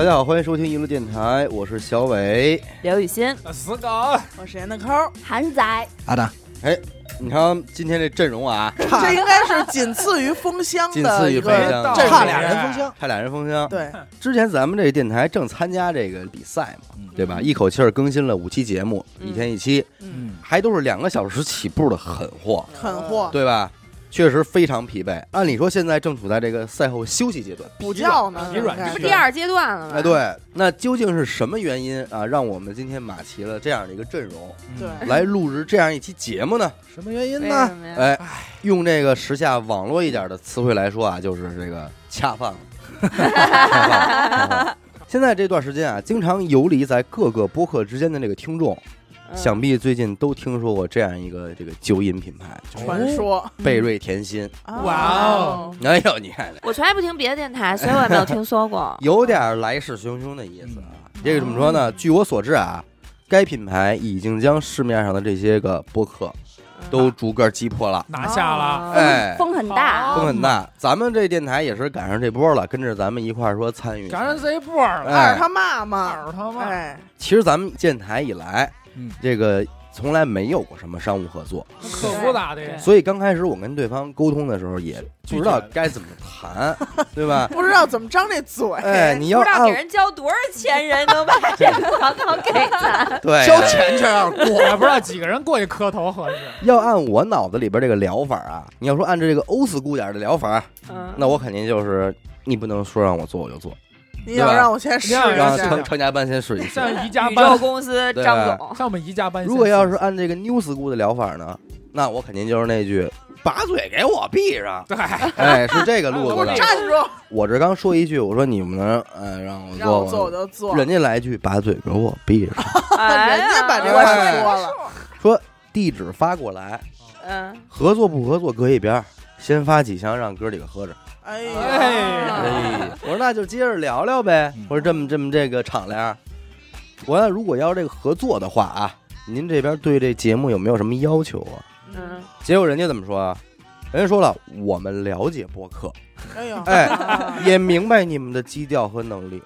大家好，欢迎收听娱乐电台，我是小伟。刘雨欣，死狗，我是严的抠，韩仔，阿达，哎，你看今天这阵容啊，这应该是仅次于封箱仅的一个次于封箱。阵容。差俩人封箱，差俩人封箱。对，之前咱们这个电台正参加这个比赛嘛，对吧？一口气儿更新了五期节目，嗯。一天一期，嗯，还都是两个小时起步的狠货，狠货。对吧？确实非常疲惫。按理说现在正处在这个赛后休息阶段。补觉呢，疲软这不第二阶段了吗？哎，，对，那究竟是什么原因啊，让我们今天马齐了这样的一个阵容，对，来录制这样一期节目呢？什么原因呢？哎，用这个时下网络一点的词汇来说啊，就是这个恰饭了。恰饭恰饭现在这段时间啊，经常游离在各个播客之间的这个听众，嗯。想必最近都听说过这样一个这个酒饮品牌传说，贝瑞甜心。哇哦，哎呦，你看，我从来不听别的电台，所以我也没有听说过。有点来势汹汹的意思啊。这个怎么说呢？据我所知啊，该品牌已经将市面上的这些个播客都逐个击破了。拿下了，哎，风很大，风很大，咱们这电台也是赶上这波了，跟着咱们一块儿说参与。赶上这一波了，二哎，他妈妈，二他妈，哎，其实咱们建台以来，嗯。这个从来没有过什么商务合作，可不咋的，所以刚开始我跟对方沟通的时候也不知道该怎么谈，对吧？不知道怎么张这嘴，哎，你要不知道给人交多少钱，人能把这个广告给咱。对。交钱去让过，我 也不知道几个人过去磕头合适，要按我脑子里边这个疗法啊，你要说按照这个欧斯姑点的疗法，嗯，那我肯定就是你不能说让我做我就做，你要让我先试一下成成家班先试一试。像宜家班，公司 对张总，像我们宜家班，如果要是按这个 new school 的疗法呢，那我肯定就是那句把嘴给我闭上。对，哎，是这个路子的。我站住，我这刚说一句，我说你们能呃让我做我就做，人家来一句把嘴给我闭上，哎人家把这话哎说了，说地址发过来，嗯，合作不合作搁一边，先发几箱让哥几个喝着。哎哎呀，哎，我说那就接着聊聊呗。我说这么这么这个敞亮，我说如果要这个合作的话啊，您这边对这节目有没有什么要求啊？嗯，结果人家怎么说啊？人家说了，我们了解播客，哎呦，哎，也明白你们的基调和能力，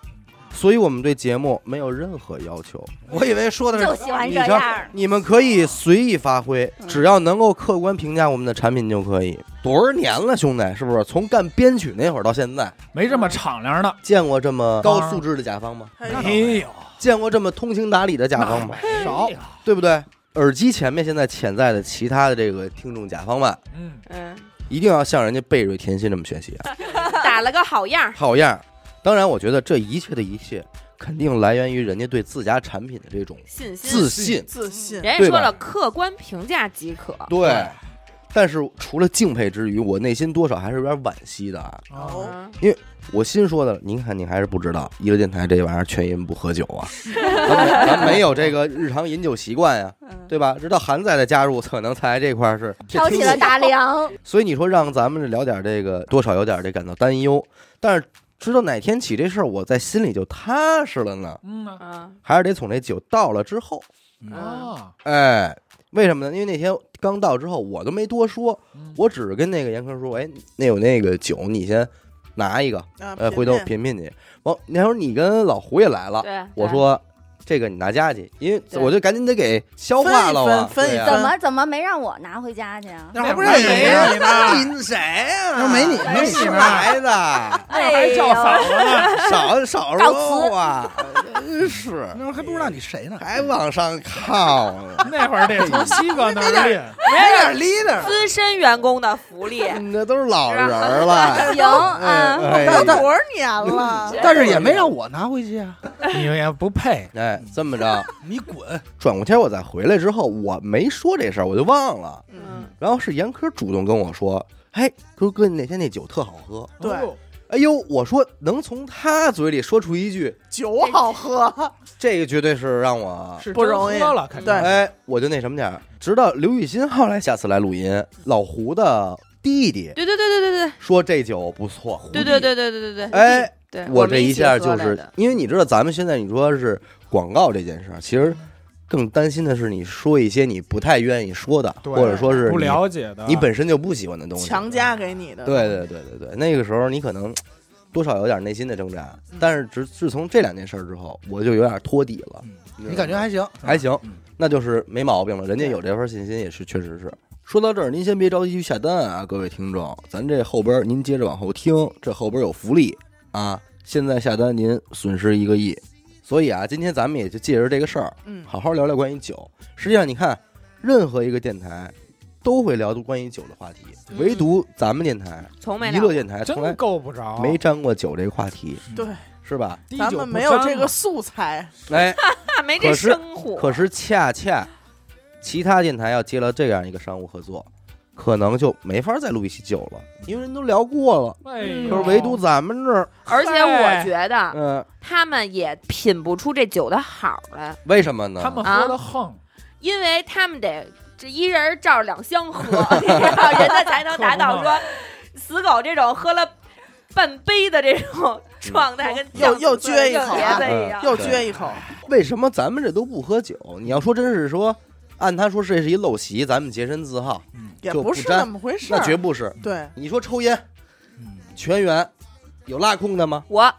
所以我们对节目没有任何要求。我以为说的就是喜欢你这样。，你们可以随意发挥，只要能够客观评价我们的产品就可以。多少年了，兄弟，是不是？从干编曲那会儿到现在，没这么敞亮的，见过这么高素质的甲方吗？没有，见过这么通情达理的甲方吗？少，对不对？耳机前面现在潜在的其他的这个听众甲方们，嗯，嗯，一定要向人家贝瑞甜心这么学习啊，打了个好样。好样儿！当然，我觉得这一切的一切，肯定来源于人家对自家产品的这种信心，自信。自信，人家说了，客观评价即可。对，但是除了敬佩之余，我内心多少还是有点惋惜的啊。因为，我心说的，您看您还是不知道，一个电台这玩意儿全因不喝酒啊，咱们咱没有这个日常饮酒习惯呀，对吧？直到韩仔的加入，可能才这块儿是 挑起了大梁，所以你说让咱们聊点这个，多少有点这感到担忧。但是直到哪天起这事儿，我在心里就踏实了呢？嗯还是得从这酒到了之后，啊，哎，为什么呢？因为那天刚到之后，我都没多说，嗯。我只是跟那个严科说，哎，那有那个酒，你先拿一个，啊呃，回头品。品品去。完，那会儿你跟老胡也来了，我说这个你拿家去，因为我就赶紧得给消化了啊，分一分怎么怎么没让我拿回家去啊？那还不认识没你？你谁呀？那没你没你是来的，哎还叫嫂子呢，少少告说话，真 是。那会儿还不知道你谁呢，还往上靠呢。那会儿得从西哥那儿练，没点 leader，资深员工的福利。那都是老人儿了，行啊，哎。等多少年了？但是也没让我拿回去啊！你也不配，哎，这么着，你滚！转过天我再回来之后，我没说这事儿，我就忘了。嗯，然后是严科主动跟我说：“嘿，哥哥，你那天那酒特好喝。对哦”哎呦，我说能从他嘴里说出一句，酒好喝，这个绝对是让我是不容易喝了，肯定对哎，我就那什么点儿。直到刘雨欣后来下次来录音，老胡的弟弟对对对对对对说这酒不错，对对对对对对对。哎，对，我这一下就是因为你知道，咱们现在你说是广告这件事儿，其实更担心的是你说一些你不太愿意说的，对或者说是不你了解的，你本身就不喜欢的东西，强加给你的，对对对对对，那个时候你可能多少有点内心的挣扎。但是自自从这两件事儿之后，我就有点托底了。你感觉还行？是吧还行嗯那就是没毛病了，人家有这份信心也是确实是。说到这儿，您先别着急去下单啊，各位听众，咱这后边儿您接着往后听，这后边儿有福利啊！现在下单您损失一个亿，所以啊，今天咱们也就借着这个事儿，嗯，好好聊聊关于酒。实际上，你看，任何一个电台都会聊关于酒的话题，嗯。唯独咱们电台从没聊过。娱乐电台从来真够不着，没沾过酒这个话题，对，是吧？滴酒咱们没有沾这个素材，哎，啊，没这可是生活。可是恰恰其他电台要接了这样一个商务合作，可能就没法再录一期酒了，因为人都聊过了。哎嗯呦，可是唯独咱们这儿，而且我觉得嗯、他们也品不出这酒的好来，为什么呢？他们啊喝的横，因为他们得这一人照着两箱喝，人家才能达到说死狗这种喝了半杯的这种状态，跟又又撅撅一口啊子一样。又撅一口，为什么咱们这都不喝酒？你要说真是说，按他说这是一陋习，咱们洁身自好，也就不沾不是那么回事那。绝不是。对，你说抽烟嗯全员有拉空的吗？我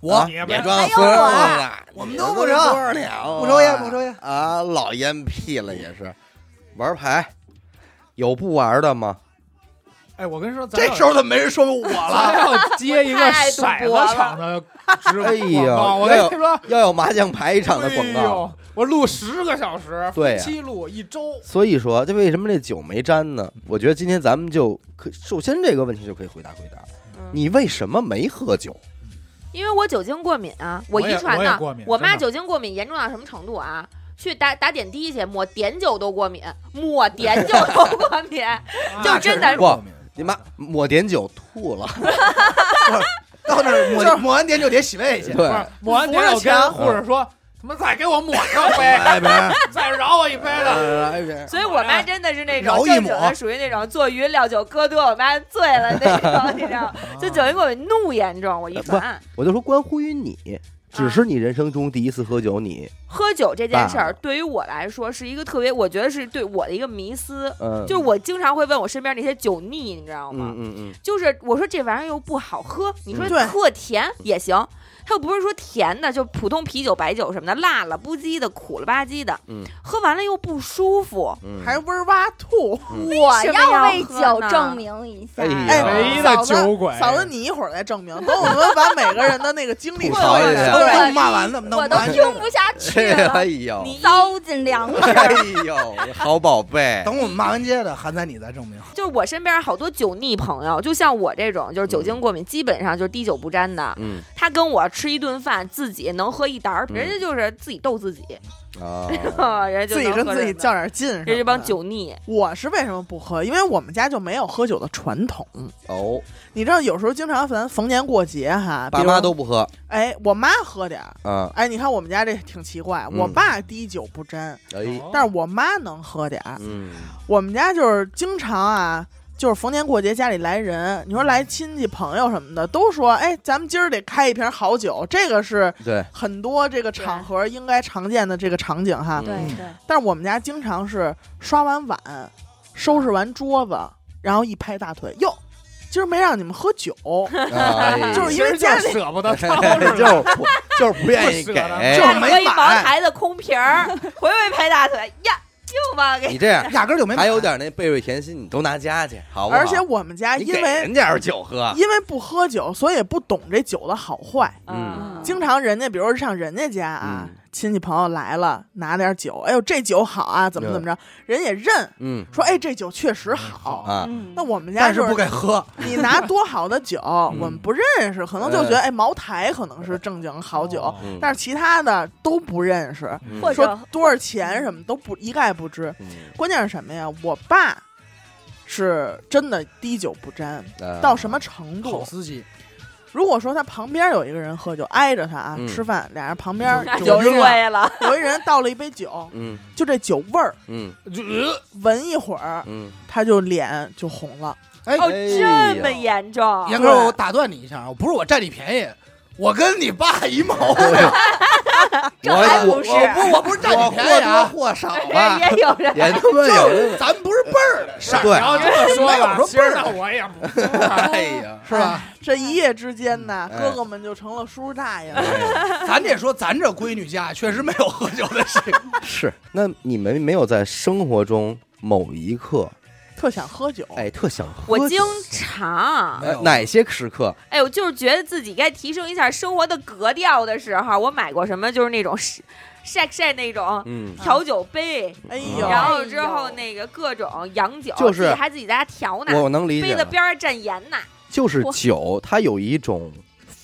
我别装孙子我了，我们都不抽多少年了不抽烟不抽烟啊，老烟屁了也是。玩牌有不玩的吗？哎，我跟你说，咱要这时候怎么没人说我咱了？要接一个 骰子场的直哎呦广告，我跟你说，要有麻将牌场的广告。我录十个小时，对呀分期录一周，所以说，这为什么这酒没沾呢？我觉得今天咱们就可首先这个问题就可以回答回答，嗯你为什么没喝酒？因为我酒精过敏啊，我遗传的我也过敏。我妈酒精过敏严重到什么程度啊？去打打点滴去，抹碘酒都过敏，抹碘酒都过敏。就真的不你妈抹碘酒吐了，到那儿抹抹完碘酒得洗胃去。对不，是抹完扶着点，我跟墙护士说，他妈再给我抹上杯，来呗，再饶我一杯的。所以我妈真的是那种正经的，属于那种做鱼料酒喝多，我妈醉了那种，你知道吗？就酒精过敏怒严重，我一烦。我就说关乎于你，只是你人生中第一次喝酒，你喝酒这件事儿对于我来说是一个特别，我觉得是对我的一个迷思。嗯，就是我经常会问我身边那些酒腻，你知道吗？嗯嗯嗯，就是我说这玩意儿又不好喝，你说特甜也行，它又不是说甜的，就普通啤酒、白酒什么的，辣了不唧的、苦了吧唧的，嗯喝完了又不舒服。嗯还味儿哇吐。嗯我要要为酒喝证明一下哎。呀哎，唯一的嫂子酒鬼嫂子，你一会儿再证明。等我们把每个人的那个经历吐说一下骂完了，能我都听不下去了哎，呦，你糟尽粮食。哎呦，好宝贝，等我们骂完街的，韩仔你再证明。就是我身边好多酒腻朋友，就像我这种就是酒精过敏，基本上就是滴酒不沾的。嗯他跟我吃一顿饭，自己能喝一打儿，嗯人家就是自己逗自己，啊，人家就自己跟自己较点劲。人家这帮酒腻，我是为什么不喝？因为我们家就没有喝酒的传统。哦，你知道，有时候经常咱逢年过节哈，爸妈都不喝。哎，我妈喝点儿。啊，哎，你看我们家这挺奇怪，嗯。我爸滴酒不沾，哎，但是我妈能喝点儿。嗯。我们家就是经常啊，就是逢年过节家里来人，你说来亲戚朋友什么的，都说哎，咱们今儿得开一瓶好酒，这个是对，很多这个场合应该常见的这个场景哈。嗯。对，但是我们家经常是刷完碗，收拾完桌子，然后一拍大腿，哟，今儿没让你们喝酒，哎。就是因为家里舍不得 掏就是就是不愿意给，不舍得就是没家里喝一茅买台的空瓶儿，回回拍大腿呀，又吧给你这样 压根儿就没买还有点那贝瑞甜心，你都拿家去，好不好？而且我们家你给因为人家是酒喝，因为不喝酒，所以不懂这酒的好坏。嗯经常人家，比如说上人家家啊，嗯亲戚朋友来了，拿点酒，哎呦这酒好啊，怎么怎么着，人也认，嗯说哎这酒确实好。啊，嗯那我们家但是不就是给喝。你拿多好的酒，我们不认识，可能就觉得哎茅台可能是正经好酒，但是其他的都不认识，嗯或者说多少钱什么都不一概不知。嗯关键是什么呀？我爸是真的滴酒不沾，啊到什么程好度？司机，如果说他旁边有一个人喝酒，挨着他啊、嗯。吃饭，俩人旁边那有人醉了，有一人倒了一杯酒，嗯。就这酒味儿，嗯。就呃闻一会儿嗯，他就脸就红了。哎，这么严重？严哥，我打断你一下啊，不是我占你便宜，我跟你爸一毛 病。这我我还不是，我不我不是占我你便宜啊，或少吧，也有人也他妈有咱不是辈儿的事儿，对然后这么说吧，说其实那我也不。哎呀，是吧？这一夜之间呢，哎哥哥们就成了叔叔大爷了。哎 咱得说，咱这闺女家确实没有喝酒的习惯。是。那你们没有在生活中某一刻，特想喝酒，哎，特想喝我经常，哎哪些时刻？哎，我就是觉得自己该提升一下生活的格调的时候，我买过什么，就是那种晒晒那种嗯，调酒杯，哎呦，然后之后那个各种洋酒，就是自己还自己在家调呢，我能理解，杯子边儿蘸盐呢，就是酒，它有一种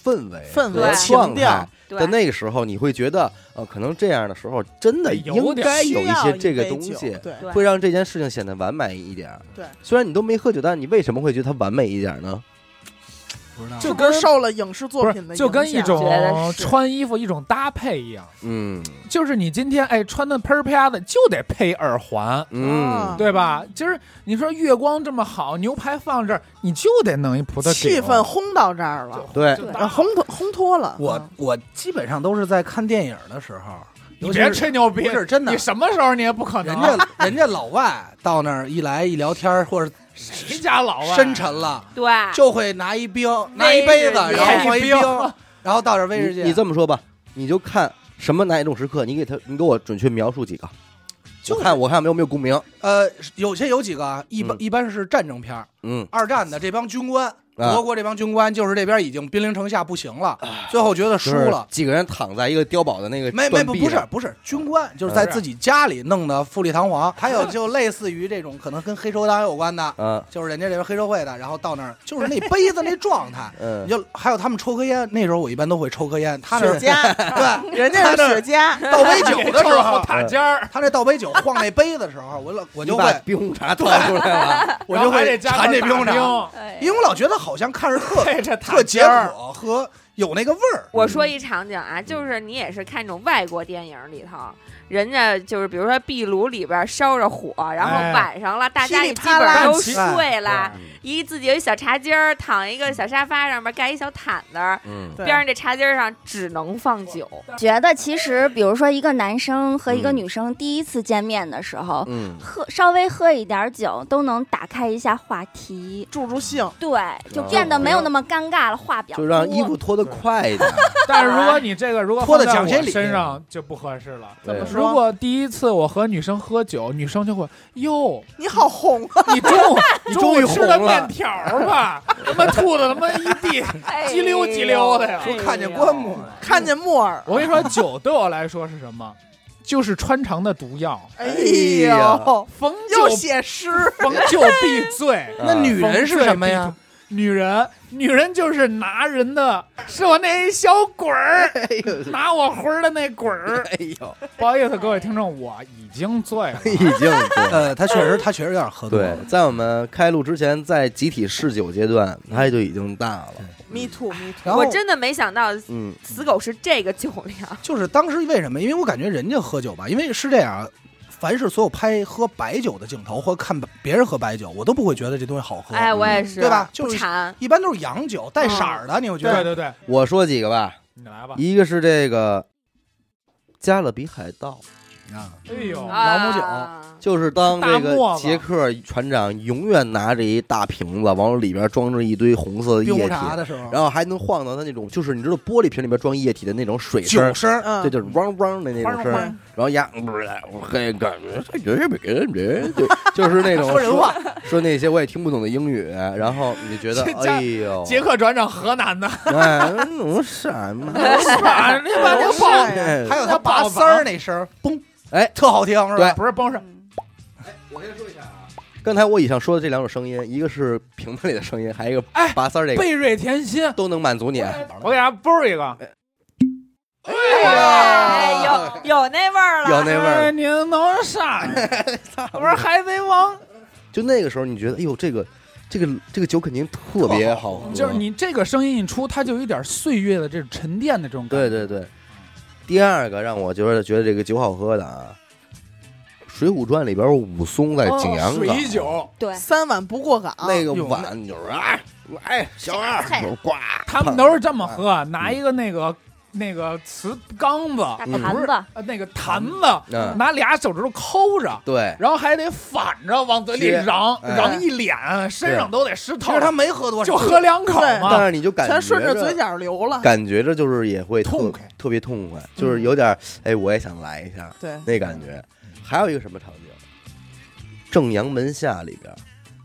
氛围、氛围。和情调状态对。的那个时候，你会觉得，呃，可能这样的时候，真的应该有一些这个东西，对。会让这件事情显得完美一点。对，虽然你都没喝酒，但是你为什么会觉得它完美一点呢？不知道就跟受了影视作品的是，就跟一种穿衣服一种搭配一样，嗯。就是你今天哎穿的喷儿啪的，就得配耳环，嗯。啊，对吧？今儿你说月光这么好，牛排放这儿，你就得弄一葡萄气氛烘到这儿了，对，烘托烘托了。我嗯。我基本上都是在看电影的时候，你别吹牛逼，不是真的。你什么时候你也不可能。人家人家老外到那儿一来一聊天儿或者谁家老外深沉了，对，就会拿一冰，拿一杯子，然后放一冰冰，然后倒点威士忌。你你这么说吧，你就看什么哪一种时刻，你给他，你给我准确描述几个，就看我看我看有没有共鸣。呃，有些有几个啊，一般嗯。一般是战争片，嗯，二战的这帮军官，啊德国这帮军官就是这边已经兵临城下不行了，最后觉得输了。几个人躺在一个碉堡的那个没没不不是不是军官，就是在自己家里弄的富丽堂皇。还有就类似于这种可能跟黑手党有关的，嗯，就是人家这边黑社会的，然后到那儿就是那杯子那状态，嗯。你，就还有他们抽颗烟，那时候我一般都会抽颗烟，他那雪茄，对人家是雪茄，倒杯酒的时候，塔尖儿，他那倒杯酒晃那杯子的时候，我老我就会冰红茶倒出来了。我就会馋这冰红茶，因为我老觉得好像看着特 特解渴和有那个味儿。我说一场景啊，就是你也是看那种外国电影里头，人家就是比如说壁炉里边烧着火，然后哎晚上了，大家基本都睡了，嗯一自己有一小茶几儿，躺一个小沙发上面盖一小毯子，嗯，边上这茶几儿上只能放酒。觉得其实，比如说一个男生和一个嗯女生第一次见面的时候，嗯，喝稍微喝一点酒，都能打开一下话题，助助兴。对，就变得没有那么尴尬了，话比较就让衣服脱得快一点。但是如果你这个如果脱在我讲些理身上就不合适了。怎么说如果第一次我和女生喝酒，女生就会哟，你好红啊！你中午你中终于红午吃的了面条吧，他妈吐的他妈一地叽溜叽溜的呀。说看见棺木，看见木耳，我跟你说，酒对我来说是什么？就是穿肠的毒药，哎呀呦，逢又酒写诗，逢酒必醉。那女人是什么呀？女人，女人就是拿人的，是我那一小鬼儿，哎，拿我魂儿的那鬼儿。哎呦，不好意思，各位听众，我已经醉了。已经对。呃，他确实他确实有点喝多对了。，在我们开录之前，在集体试酒阶段，他就已经大了。me too me too。我真的没想到嗯，死狗是这个酒量。就是当时为什么？因为我感觉人家喝酒吧，因为是这样，凡是所有拍喝白酒的镜头或看别人喝白酒，我都不会觉得这东西好喝。哎，我也是，对吧？就是。一般都是洋酒带色儿的，你会觉得。对对对，我说几个吧，你来吧。一个是这个加勒比海盗，啊，哎呦，老母酒。啊。就是当这个杰克船长永远拿着一大瓶子，往里边装着一堆红色的液体，的时候，然后还能晃到他那种，就是你知道玻璃瓶里边装液体的那种水声酒，声儿，嗯，这就是汪汪的那种声儿。然后呀，不是，我很感觉这人别人人，就 就是那种说人话，说那些我也听不懂的英语，然后你就觉得 哎呦，杰克船长河南的，哎，弄什么？是吧？你把那是爆呀？还有他拔丝儿那声，嘣，哎特好听，是吧？不是帮是我先说一下啊，刚才我以上说的这两种声音，一个是瓶子里的声音，还有一个哎拔丝儿这个，贝瑞甜心，都能满足你。我给大家播一个。哎，有有那味儿了，有那味儿哎，您弄啥呢？我说海贼王，就那个时候，你觉得，哎呦，这个这个这个酒肯定特别好喝，就是你这个声音一出，它就有点岁月的这种沉淀的这种感觉。对对对。第二个让我觉得觉得这个酒好喝的啊，《水浒传》里边武松在景阳冈，哦水酒，对，三碗不过岗，那个碗就是哎，来小二他们都是这么喝，拿一个那个那个瓷缸子，坛子，呃，那个坛子，嗯。拿俩手指头抠着，对，然后还得反着往嘴里贴嚷，哎。嚷一脸，身上都得湿透其实。他没喝多少，就喝两口嘛。但，是你就感觉全顺着嘴角流了。感觉着就是也会痛快。特别痛快，就是有点哎，我也想来一下对，那感觉。还有一个什么场景，《正阳门下》里边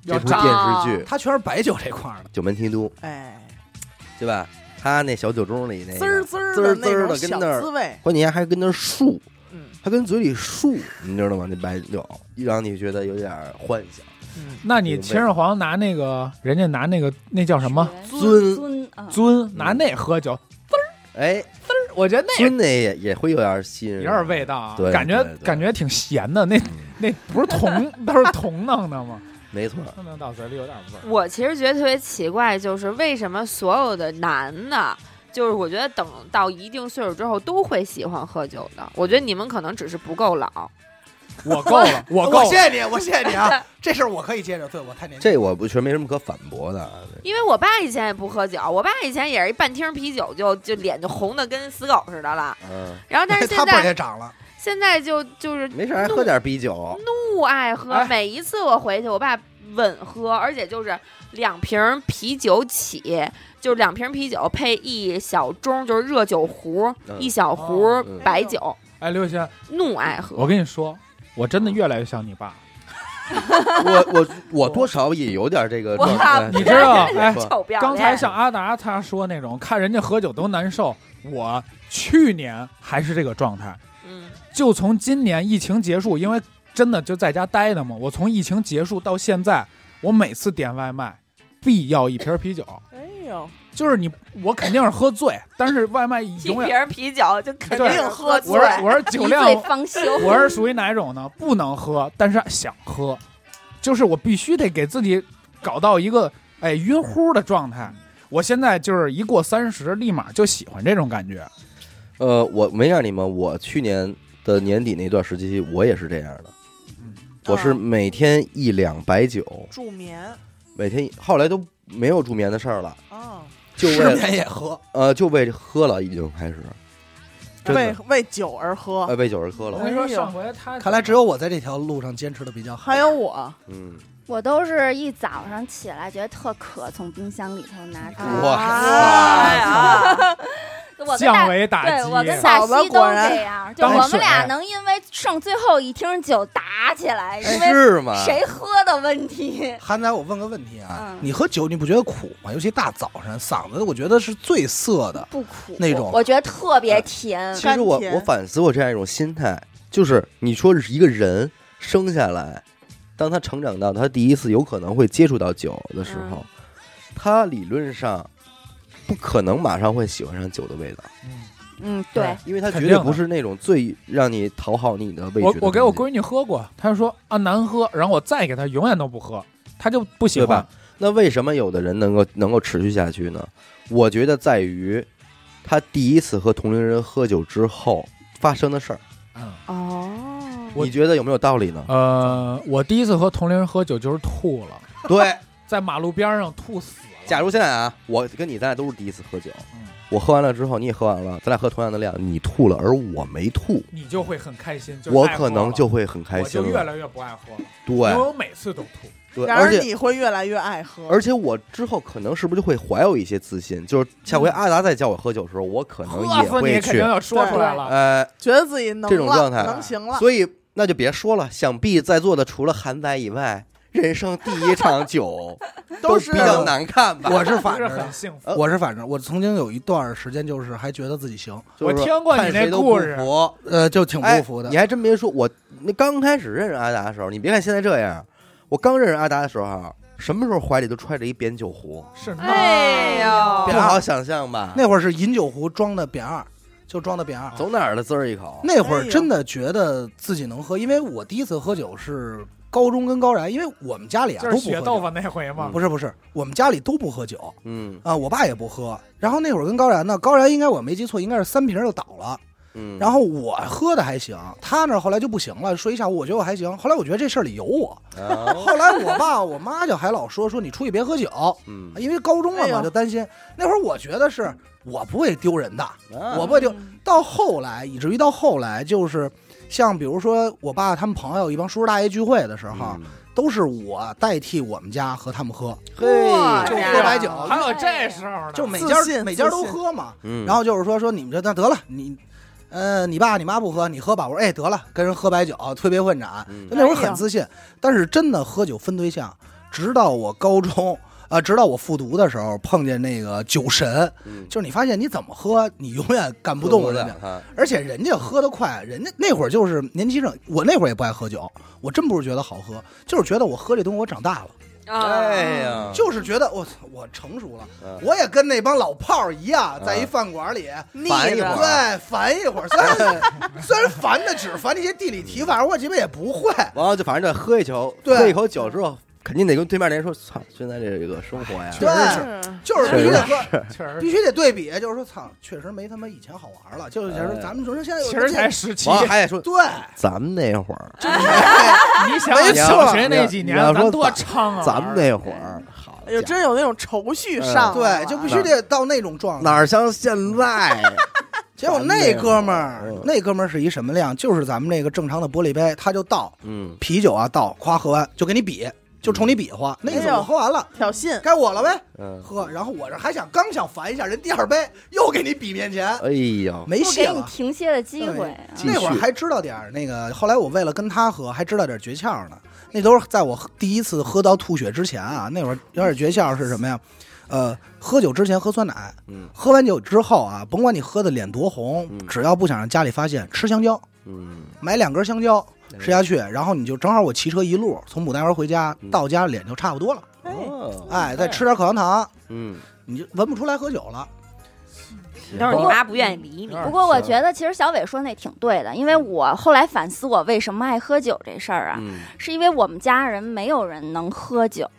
这部电视剧《它全是白酒这块儿的。九门提督》，哎，对吧？他那小酒盅里那滋儿，滋儿滋儿滋儿的那种小的跟那儿滋味，关键还跟那儿漱，嗯。他跟嘴里漱，你知道吗？那白酒让你觉得有点幻想。嗯，那你秦始皇拿那个，人家拿那个那叫什么？尊尊啊，尊，拿那喝酒，滋儿哎。滋儿，我觉得那尊那也也会有点吸引人，有点味道啊，对感觉感觉挺咸的。那嗯。那不是铜，都是铜弄的吗？没错，可能到嘴里有点味儿。我其实觉得特别奇怪，就是为什么所有的男的，就是我觉得等到一定岁数之后都会喜欢喝酒的。我觉得你们可能只是不够老。我够了，我够了。我谢谢你，我谢谢你啊！这事儿我可以接着，对我太年轻。这我不确实没什么可反驳的啊。因为我爸以前也不喝酒，我爸以前也是一半听啤酒就就脸就红的跟死狗似的了。嗯，然后但是他辈儿现在也长了，现在就就是没事还喝点啤酒，怒爱喝，哎每一次我回去，我爸稳喝，而且就是两瓶啤酒起，就是两瓶啤酒配一小盅，就是热酒壶，嗯一小壶白酒，哎，刘鑫，怒爱喝。我跟你说，我真的越来越像你爸。我我我多少也有点这个状态。你知道 哎刚才像阿达他说那种，看人家喝酒都难受，我去年还是这个状态，嗯，就从今年疫情结束，因为真的就在家待的嘛，我从疫情结束到现在，我每次点外卖必要一瓶啤酒，哎呦，就是你我肯定是喝醉，但是外卖一永远瓶啤酒就肯定喝醉我。是我是酒量。我是属于哪种呢？不能喝，但是想喝，就是我必须得给自己搞到一个哎晕乎的状态。我现在就是一过三十，立马就喜欢这种感觉。呃，我没让你们，我去年的年底那段时期，我也是这样的。我是啊每天一两白酒，助眠每天后来都没有助眠的事儿了，就为眠也喝。呃就为喝了，已经开始为为酒而喝呃。为酒而喝了。我跟你说，上回他看来只有我在这条路上坚持的比较好。还有我，嗯，我都是一早上起来觉得特渴，从冰箱里头拿出来。我跟降大维打击，对我跟大西都这样，就当我们水俩能因为剩最后一听酒打起来，因为是吗？谁喝的问题。韩仔，我问个问题啊，嗯你喝酒你不觉得苦吗？尤其大早上，嗓子我觉得是最涩的。不苦那种我觉得特别甜。其实我我反思过这样一种心态，就是你说是一个人生下来，当他成长到他第一次有可能会接触到酒的时候，他理论上不可能马上会喜欢上酒的味道，嗯嗯，对，因为他绝对不是那种最让你讨好你的味觉我我给我闺女喝过，她就说啊难喝，然后我再给她永远都不喝，她就不喜欢。吧。那为什么有的人能够能够持续下去呢？我觉得在于他第一次和同龄人喝酒之后发生的事儿，嗯，哦，我你觉得有没有道理呢？呃，我第一次和同龄人喝酒就是吐了，对，在马路边上吐死了。假如现在啊，我跟你咱俩都是第一次喝酒，嗯我喝完了之后你也喝完了，咱俩喝同样的量，你吐了而我没吐，你就会很开心，就我可能就会很开我心了。就越来越不爱喝了，因为对我每次都吐。对，而而且你会越来越爱喝，而且我之后可能是不是就会怀有一些自信？就是下回阿达再叫我喝酒的时候，我可能也喝死你会去肯定要说出来了。呃觉得自己能了这种状态能行了。所以那就别说了，想必在座的除了韩仔以外，人生第一场酒 都是比较难看吧？我是反不是着的很，幸福。呃我是反正，我曾经有一段时间就是还觉得自己行，我听过你那看谁都不故事服呃，就挺哎不服的你。还真别说，我那刚开始认识阿达的时候，你别看现在这样，我刚认识阿达的时候，什么时候怀里都揣着一扁酒壶，是那哎呦，不好想象吧？那会儿是饮酒壶装的扁二，就装的扁二。走哪儿了滋儿一口，那会儿真的觉得自己能喝，因为我第一次喝酒是高中跟高然，因为我们家里啊就都不喝豆腐那回吗？不是不是，我们家里都不喝酒嗯啊，我爸也不喝。然后那会儿跟高然呢，高然应该我没记错，应该是三瓶就倒了。嗯，然后我喝的还行，他那儿后来就不行了，说一下午我觉得我还行。后来我觉得这事儿里有我。啊后来我爸我妈就还老说说你出去别喝酒，嗯因为高中了嘛，就担心。那会儿我觉得是我不会丢人的，啊我不会丢。到后来，以至于到后来，就是像比如说我爸他们朋友一帮叔叔大爷聚会的时候，嗯都是我代替我们家和他们喝，嘿，就喝白酒，还有这时候呢，就每家每家都喝嘛。嗯，然后就是说说你们这那得了，你。呃，你爸你妈不喝，你喝吧。我说，哎，得了，跟人喝白酒，推杯换盏。嗯就那会儿很自信，但是真的喝酒分对象，直到我高中，啊，直到我复读的时候碰见那个酒神，嗯就是你发现你怎么喝，你永远干不动人家，他，而且人家喝得快，人家那会儿就是年轻人，我那会儿也不爱喝酒，我真不是觉得好喝，就是觉得我喝这东西我长大了，哎呀，就是觉得我操我成熟了，嗯我也跟那帮老炮儿一样，在一饭馆里。腻烦一会儿着，对，烦一会儿，虽然 虽然烦的只烦那些地理题，反正我基本也不会。完了就反正就喝一口，对喝一口酒之后，肯定得跟对面那人说：“操，现在这个生活呀，对是就是必须得喝，必须得对比，就是说，操，确实没他妈以前好玩了。就是就是哎咱们说现在有其实才十七还得说对，咱们那会儿，你想没想错小学那几年，咱多猖啊！咱们那会儿，好哎呦，真有那种愁绪上对，来了就必须得到那种状态。哪像现在？结果那哥们儿嗯，那哥们儿是一什么量？就是咱们那个正常的玻璃杯，他就倒嗯，啤酒啊，倒，夸喝完就给你比，就冲你比划。那意思我喝完了，挑衅，该我了呗，嗯，喝。然后我这还想刚想烦一下，人第二杯又给你比面前，哎呦，不给你没戏了。停歇的机会啊。继那会儿还知道点儿那个，后来我为了跟他喝，还知道点诀窍呢。那都是在我第一次喝到吐血之前啊，那会儿有点诀窍是什么呀？呃，喝酒之前喝酸奶，嗯喝完酒之后啊，甭管你喝的脸多红，嗯只要不想让家里发现，吃香蕉，嗯，买两根香蕉吃下去，然后你就正好我骑车一路从牡丹园回家，嗯到家脸就差不多了。哦，哎，再吃点口香糖，嗯，你就闻不出来喝酒了。都是你妈不愿意理你。嗯不过我觉得其实小伟说那挺对的，因为我后来反思我为什么爱喝酒这事儿啊，嗯。是因为我们家人没有人能喝酒。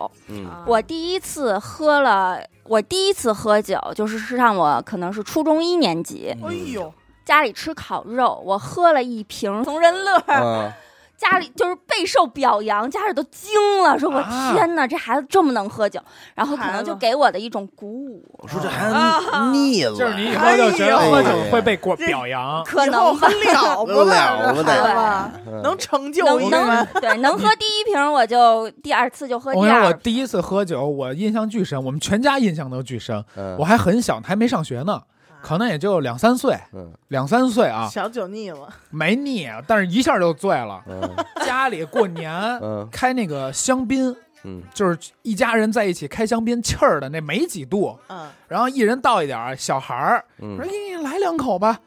我第一次喝了，我第一次喝酒就是是让我可能是初中一年级，哎呦，家里吃烤肉，我喝了一瓶同仁乐，啊，家里就是备受表扬，家里都惊了，说我啊。天哪，这孩子这么能喝酒，然后可能就给我的一种鼓舞，我说这还啊。腻了，就是你以后就觉得喝酒会被过表扬，可能吧。很。了不了得，不这孩得子。嗯能成就能一个。人能。对能喝第一瓶，我就第二次就喝第我跟你说，我。第一次喝酒，我印象巨深，我们全家印象都巨深。嗯。我还很小，还没上学呢，可能也就两三岁，嗯。两三岁啊，小酒腻了，没腻，但是一下就醉了。嗯。家里过年嗯。开那个香槟，嗯。就是一家人在一起开香槟，气儿的那没几度，嗯，然后一人倒一点儿，小孩儿说：“嗯给你来两口吧。”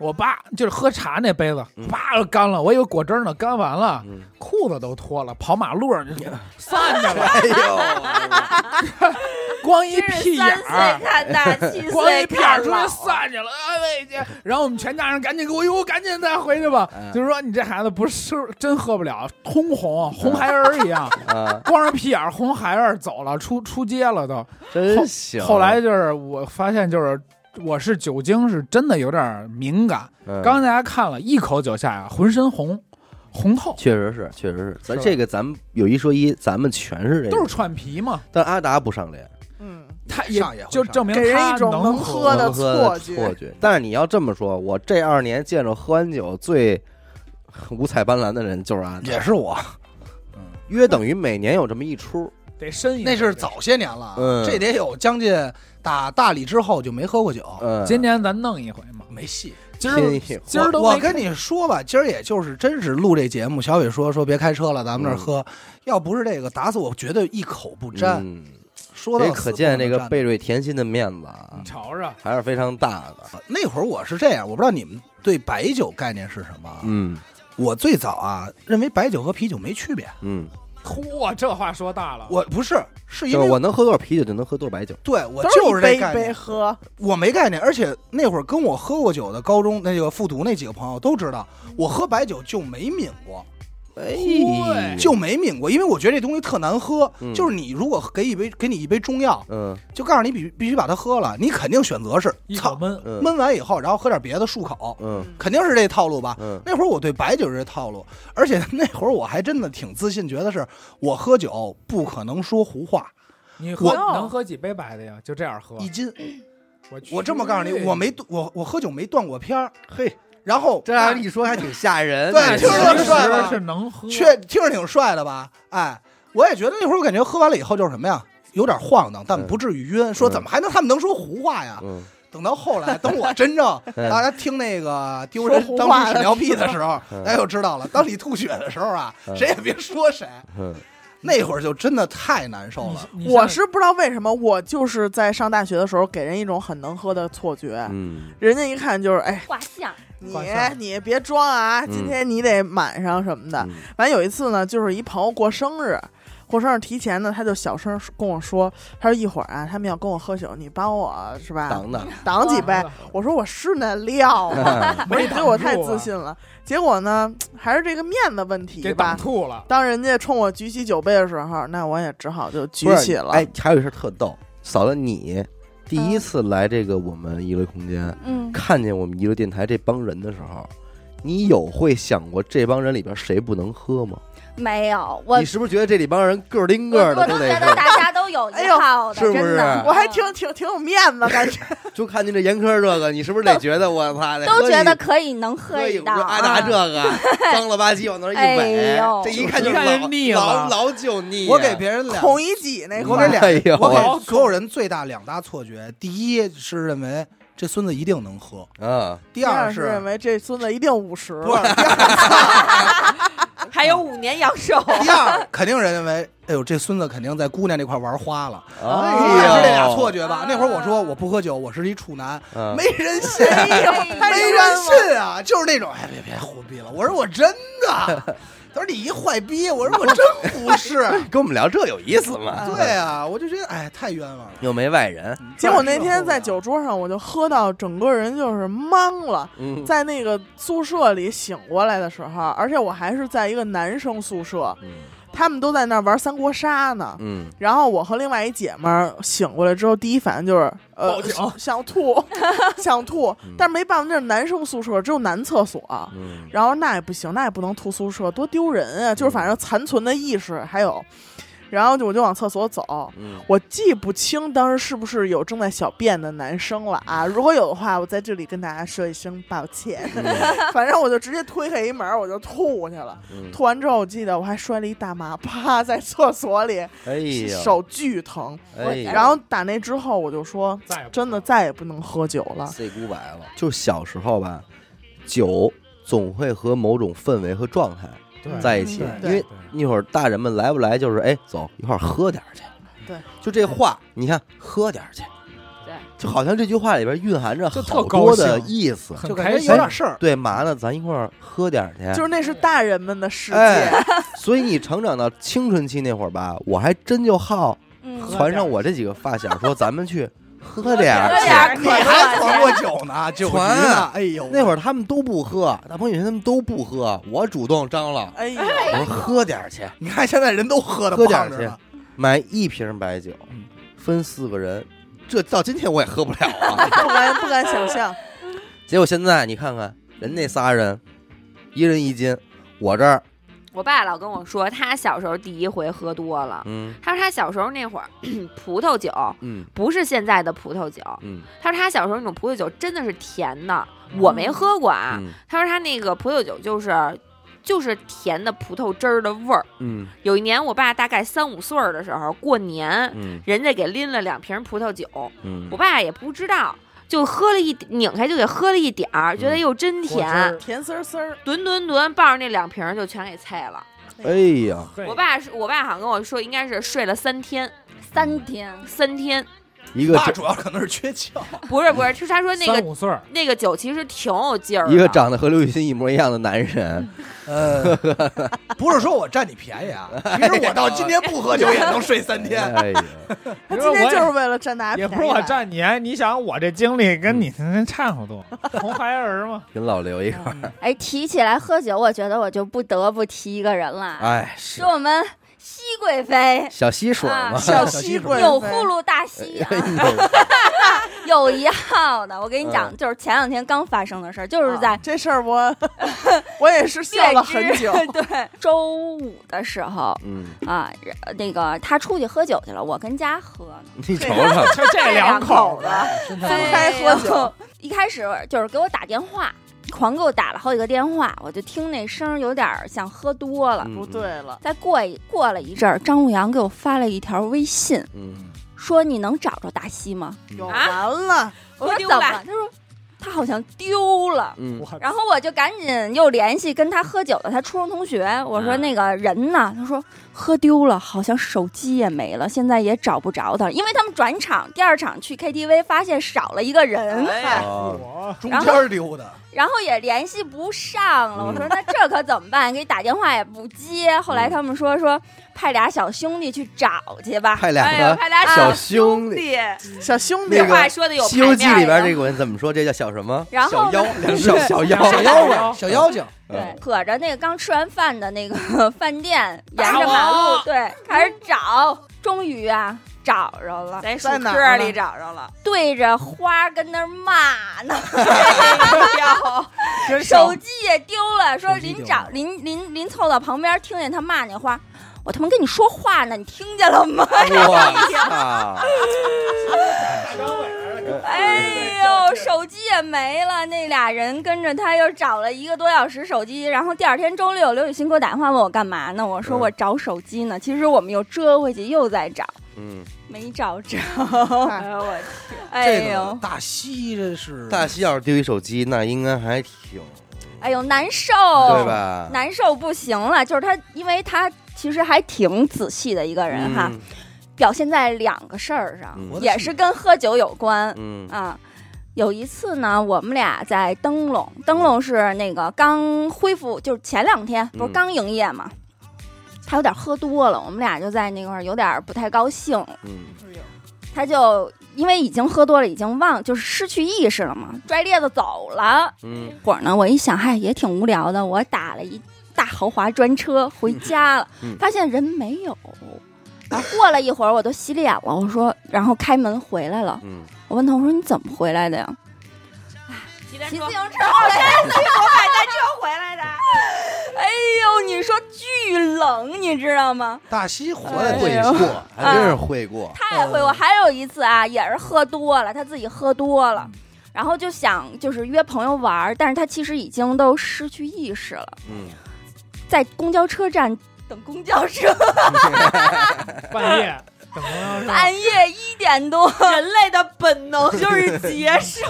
我爸就是喝茶那杯子嗯，啪就干了。我以为果汁儿呢，干完了，嗯，裤子都脱了，跑马路上就散 去了，哎呦，光一屁眼儿。看大，七光一屁眼儿出去。散去了，哎喂去！然后我们全家人赶紧给我，哟，赶紧再回去吧。嗯就是说你这孩子不是真喝不了，通红红孩儿一样，啊，光着屁眼儿红孩儿走了，出出街了都。真行。后来就是我发现，就是我是酒精是真的有点敏感。嗯。刚才大家看了一口酒下呀，浑身红，红透，确实是，确实是，咱这个咱们有一说一，咱们全是这个，都是串皮嘛。但阿达不上脸，嗯，他也上也会上。就证明给人他一种能喝喝的能喝。的错觉。错觉。但是你要这么说，我这二年见着喝完酒最五彩斑斓的人就是阿达，也是我，约等于每年有这么一出。得深一点。那是早些年了，嗯。这得有将近打大理之后就没喝过酒，嗯，今年咱弄一回嘛。没戏。今儿今儿都没我我跟你说吧，今儿也就是真是录这节目，小伟说说别开车了，咱们这儿嗯喝。要不是这个，打死我绝对一口不沾。嗯，说到可见这个。贝瑞甜心的面子啊你，瞧着，还是非常大的。那会儿我是这样，我不知道你们对白酒概念是什么。嗯我最早啊认为白酒和啤酒没区别，嗯，嚯，这话说大了。我不是，是因为是我能喝多少啤酒就能喝多少白酒。对我都就是这概念，喝，我没概念。而且那会儿跟我喝过酒的高中那个复读那几个朋友都知道，我喝白酒就没抿过，哎，就没抿过，因为我觉得这东西特难喝。嗯。就是你如果给一杯给你一杯中药，嗯。就告诉你必必须把它喝了，你肯定选择是操一口闷，嗯。闷完以后，然后喝点别的漱口，嗯。肯定是这套路吧。嗯。那会儿我对白酒是这套路，而且那会儿我还真的挺自信，觉得是我喝酒不可能说胡话，你喝我能喝几杯白的呀？就这样喝。一，斤。我这么告诉你，我没我我喝酒没断过片儿，嘿，然后这样一说还挺吓人。对这听着挺帅吧实是能喝，确听着挺帅的吧？哎，我也觉得那会儿我感觉喝完了以后就是什么呀，有点晃荡，但嗯不至于晕。说怎么还能他们能说胡话呀？嗯，等到后来，等我真正 嗯大家听那个丢人当时屎尿屁的时候嗯，大家就知道了。当你吐血的时候啊，嗯谁也别说谁。嗯那会儿就真的太难受了。我是不知道为什么，我就是在上大学的时候给人一种很能喝的错觉，嗯。人家一看就是哎，画像，你你别装啊，嗯。今天你得满上什么的。嗯。反正有一次呢，就是一朋友过生日，过生日提前呢，他就小声跟我说，他说一会儿啊，他们要跟我喝酒，你帮我是吧？挡挡，挡几杯。我说我是那料 吗？我没也觉得我太自信了。结果呢，还是这个面子问题给挡吧。吐了。当人家冲我举起酒杯的时候，那我也只好就举起了。哎，还有一事儿特逗，嫂子你第一次来这个我们娱乐空间，嗯，看见我们娱乐电台这帮人的时候，你有会想过这帮人里边谁不能喝吗？没有，我你是不是觉得这里帮人个儿拎个儿的我都都得是？觉得大家都有哎呦一套的，是不是真的，我还嗯挺挺挺有面子，感觉。就看您这严苛这个，你是不是得觉得我操，得喝一都觉得可以能喝喝一道。一就阿达啊这个脏了吧唧往那儿一哎围呦，这一看就一看老就腻老了。老酒腻。我给别人两，孔乙己那块儿。我给俩哎呦，我给所有人最大两大错觉：第一是认为这孙子一定能喝；嗯，第二是认为这孙子一定五十。不是了。第二 还有五年阳寿。第二肯定认为，哎呦，这孙子肯定在姑娘那块玩花了。是这俩，错觉吧？那会儿我说我不喝酒，我是一处男，嗯没人信，没人信啊！就是那种，哎，别别胡逼了。我说我真的，他说你一坏逼，我说我真不是。跟我们聊这有意思吗？对啊，我就觉得哎，太冤枉了。又没外人，结果那天在酒桌上，我就喝到整个人就是懵了，嗯在那个宿舍里醒过来的时候，而且我还是在一个男生宿舍，嗯他们都在那儿玩三国杀呢。嗯然后我和另外一姐们儿醒过来之后，第一反应就是呃报警想吐，想吐嗯，但是没办法，那是男生宿舍，只有男厕所。嗯然后那也不行，那也不能吐宿舍，多丢人啊！就是反正残存的意识还有，然后就我就往厕所走，嗯，我记不清当时是不是有正在小便的男生了啊？如果有的话，我在这里跟大家说一声抱歉。反正我就直接推开一门，我就吐去了。嗯吐完之后，我记得我还摔了一大马趴在厕所里，哎呀，手巨疼。哎呀，然后打那之后，我就说，再也不真的再也不能喝酒了。say goodbye 了。就小时候吧，酒总会和某种氛围和状态对在一起，因为那会儿大人们来不来就是哎，走一块儿喝点儿去。对，就这话，你看喝点儿去，对，就好像这句话里边蕴含着特好高多的意思。就感觉有点事儿。对嘛呢？咱一块儿喝点儿去。就是那是大人们的世界，哎，所以你成长到青春期那会儿吧，我还真就好嗯，传上我这几个发小说，咱们去喝点儿去。喝点儿你还传过酒呢，酒？哎呦，那会儿他们都不喝，大鹏宇他们都不喝，我主动张罗，哎呦，我说喝点儿去，你看现在人都喝的喝点儿去胖着呢，买一瓶白酒嗯，分四个人，这到今天我也喝不了啊。不敢不敢想象。结果现在你看看人那仨人，一人一斤，我这儿，我爸老跟我说，他小时候第一回喝多了。嗯他说他小时候那会儿 葡萄酒嗯不是现在的葡萄酒，嗯他说他小时候那种葡萄酒真的是甜的，我没喝过啊。嗯他说他那个葡萄酒就是就是甜的葡萄汁儿的味儿。嗯有一年我爸大概三五岁儿的时候过年，嗯人家给拎了两瓶葡萄酒，嗯我爸也不知道。就喝了一拧开就给喝了一点儿，觉得嗯。又真甜。儿，甜丝丝儿，吨吨吨抱着那两瓶儿就全给啐了。哎呀，我爸是我爸好像跟我说，应该是睡了三天，三天，三天一个长爸主要可能是缺觉，不是不是，是他说那个三五岁儿，那个酒其实挺有劲儿，一个长得和刘雨欣一模一样的男人，呃，不是说我占你便宜啊，其实我到今天不喝酒也能睡三天。哎呀，他今天就是为了占大家也不是我。占你，你想我这经历跟你差不多，红孩儿嘛。跟老刘一块儿，哎，提起来喝酒，我觉得我就不得不提一个人了，哎，是是我们熹贵妃，小溪水啊嘛，小小溪西贵钮妃祜禄大西啊，哎 有一号的。我跟你讲，就是前两天刚发生的事儿，就是在啊这事儿我 我也是笑了很久。对，周五的时候嗯，啊，那个他出去喝酒去了，我跟家喝呢。你瞅瞅，就这两口子，分开喝酒。一开始就是给我打电话，狂给我打了好几个电话，我就听那声儿有点儿像喝多了。嗯不对了，再过一过了一阵儿，张牧阳给我发了一条微信，嗯，说你能找着达西吗？有啊？完了，我说丢了怎么了？他说他好像丢了。嗯，然后我就赶紧又联系跟他喝酒的他初中同学，我说嗯那个人呢？他说喝丢了，好像手机也没了，现在也找不着他，因为他们转场第二场去 KTV 发现少了一个人，哎我中间儿丢的，然后也联系不上了。嗯我说那这可怎么办？给你打电话也不接。后来嗯他们说说派俩小兄弟去找去吧。派两哎呀，个派俩小兄兄弟。小兄弟那个话说的有《西游记》里边这个文怎么说？这叫小什么？然后小妖，小小妖，小妖怪、小妖精，对，可着那个刚吃完饭的那个 饭店，沿着马路，对，开始找，终于啊找着了，在树棵里找着了。对着花跟那儿骂呢，哎呦，真手机也丢了，说临找临临临凑到旁边，听见他骂那花，我他妈跟你说话呢，你听见了吗？哎呦，手机也没了，那俩人跟着他又找了一个多小时手机，然后第二天周六，刘雨欣给我打电话问我干嘛呢？我说嗯我找手机呢。其实我们又折回去，又在找，嗯，没找着。哎呦我天，哎呦，大西这是大西要是丢一手机，那应该还挺，哎呦，难受，对？吧？难受不行了，就是他，因为他其实还挺仔细的一个人哈，嗯。表现在两个事儿上，也是跟喝酒有关。嗯。啊，有一次呢，我们俩在灯笼，灯笼是那个刚恢复，就是前两天不是嗯刚营业嘛，他有点喝多了，我们俩就在那块儿有点不太高兴，嗯。他就因为已经喝多了，已经忘就是失去意识了嘛，拽咧子走了。嗯。会儿呢，我一想，嗨，也挺无聊的，我打了一大豪华专车回家了，嗯发现人没有。然后过了一会儿，我都洗脸了，我说，然后开门回来了。嗯，我问他，我说你怎么回来的呀？骑单车骑自行车回来的。我买单车回来的。哎呦，你说巨冷，你知道吗？大西活哎的会呦过，还真是会过。太会过。还有一次啊，也是喝多了，他自己喝多了，然后就想就是约朋友玩，但是他其实已经都失去意识了，嗯，在公交车站等公交车，半夜等公交车，半夜一点多，人类的本能 就是接受，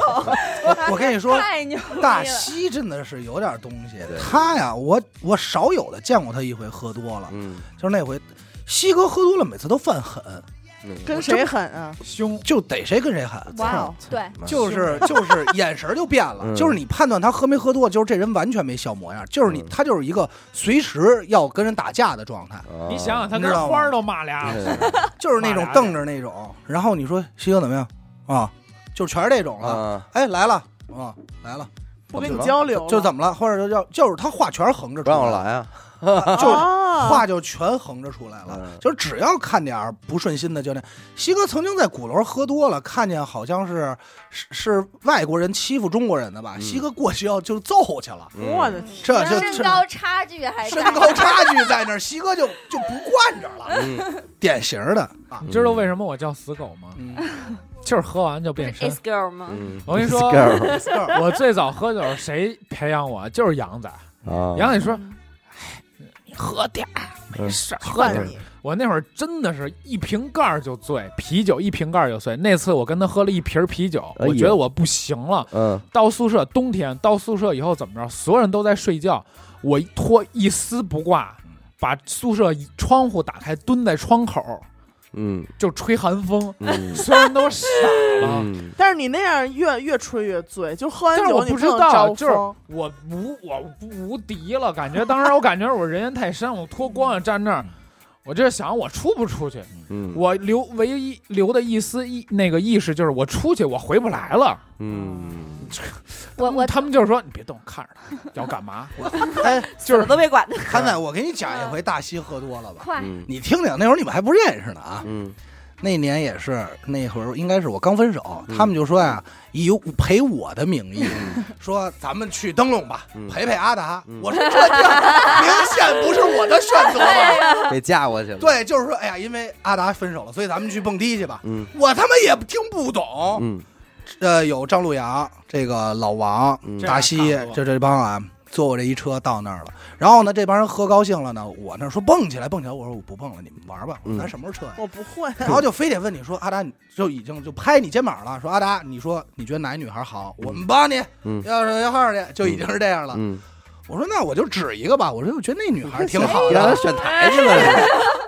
我跟你说，太牛逼大。西真的是有点东西。他呀，我我少有的见过他一回喝多了，嗯。就是那回，西哥喝多了，每次都犯狠，嗯，跟谁狠啊？凶，就逮谁跟谁狠。哇哦，对，就是就是眼神就变了，嗯。就是你判断他喝没喝多，就是这人完全没笑模样，就是你嗯。他就是一个随时要跟人打架的状态，哦。你想想，他跟花儿都骂俩，嗯。就是那种瞪着那种。然后你说西哥怎么样？啊？就全是这种了。啊，哎，来了。啊，来了，不跟你交流了，就怎么了？或者就要就是他话全是横着不让我来啊？就啊话就全横着出来了。嗯就是只要看点儿不顺心的，就那西哥曾经在鼓楼喝多了，看见好像是是是外国人欺负中国人的吧，嗯西哥过去要就揍去了。嗯我的天，这就这身高差距还身高差距在那儿，西哥就就不惯着了，嗯 典型的啊。你知道为什么我叫死狗吗？嗯，就是喝完就变身 is。girl 吗？嗯，我跟你说我最早喝酒，谁培养我？就是杨仔。啊，杨仔说：“你喝点儿，没事儿，喝点儿。，”我那会儿真的是一瓶盖儿就醉，啤酒一瓶盖儿就醉。那次我跟他喝了一瓶啤酒，哎我觉得我不行了。嗯到宿舍，冬天到宿舍以后怎么着？所有人都在睡觉，我脱一丝不挂，把宿舍窗户打开，蹲在窗口嗯。就吹寒风，嗯。所有人都傻了。嗯。但是你那样越越吹越醉，就喝完酒你我不知道，能招就是风。我无我无敌了，感觉。当时我感觉我人缘太深，我脱光了站那儿，我这想我出不出去，嗯，我留唯一留的一丝意那个意识就是我出去我回不来了。嗯，我我他们就是说你别动，看着他要干嘛？哎，就是都别管他。韩仔，我给你讲一回大西喝多了吧？快，嗯你听听，那会儿你们还不认识呢啊。嗯那年也是那会儿，应该是我刚分手，嗯。他们就说呀，以陪我的名义，说咱们去灯笼吧嗯，陪陪阿达嗯。我说这明显不是我的选择吧？被嫁过去了。，对，就是说，哎呀，因为阿达分手了，所以咱们去蹦迪去吧。嗯。我他妈也听不懂，嗯。呃，有张路阳，这个老王、嗯。大西这样差不，多这这帮啊，坐我这一车到那儿了。然后呢，这帮人喝高兴了呢，我那说蹦起来，蹦起来。我说我不蹦了，你们玩吧。我说嗯咱什么时候撤呀？我不会，然后就非得问你说阿达，你就已经就拍你肩膀了，说阿达，你说你觉得哪一女孩好，我们帮你，嗯要是要号去，就已经是这样了。嗯，我说那我就指一个吧，我说我觉得那女孩挺好的，选台去了，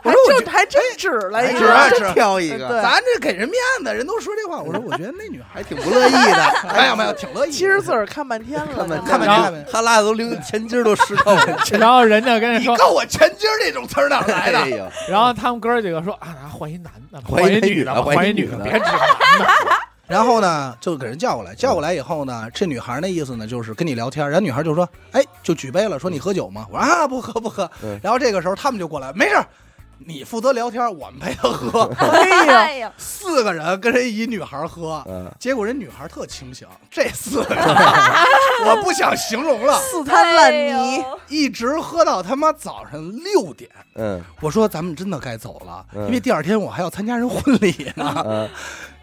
我说我还真指了一指啊个，指挑一个，咱这给人面子，人都说这话，我说我觉得那女孩挺不乐意的。没有没有，挺乐意。其实自个儿看半天了，看半看半然后天看半天，哈喇子都流前襟都湿透了。然后人家跟你说，你告我前筋儿这种词儿哪来的？哎呦，然后他们哥几个说啊，换一男的，换一一女的，换一换一女的，别指个男的。然后呢，就给人叫过来，叫过来以后呢，这女孩那意思呢，就是跟你聊天。然后女孩就说：“哎，就举杯了，说你喝酒吗？”我说：“啊，不喝不喝。嗯”然后这个时候他们就过来，没事儿，你负责聊天，我们陪他喝。哎呀，四个人跟人一女孩喝，嗯结果人女孩特清醒。这四个 人，我不想形容了，四滩烂泥，一直喝到他妈早上六点。嗯我说咱们真的该走了，嗯因为第二天我还要参加人婚礼呢。嗯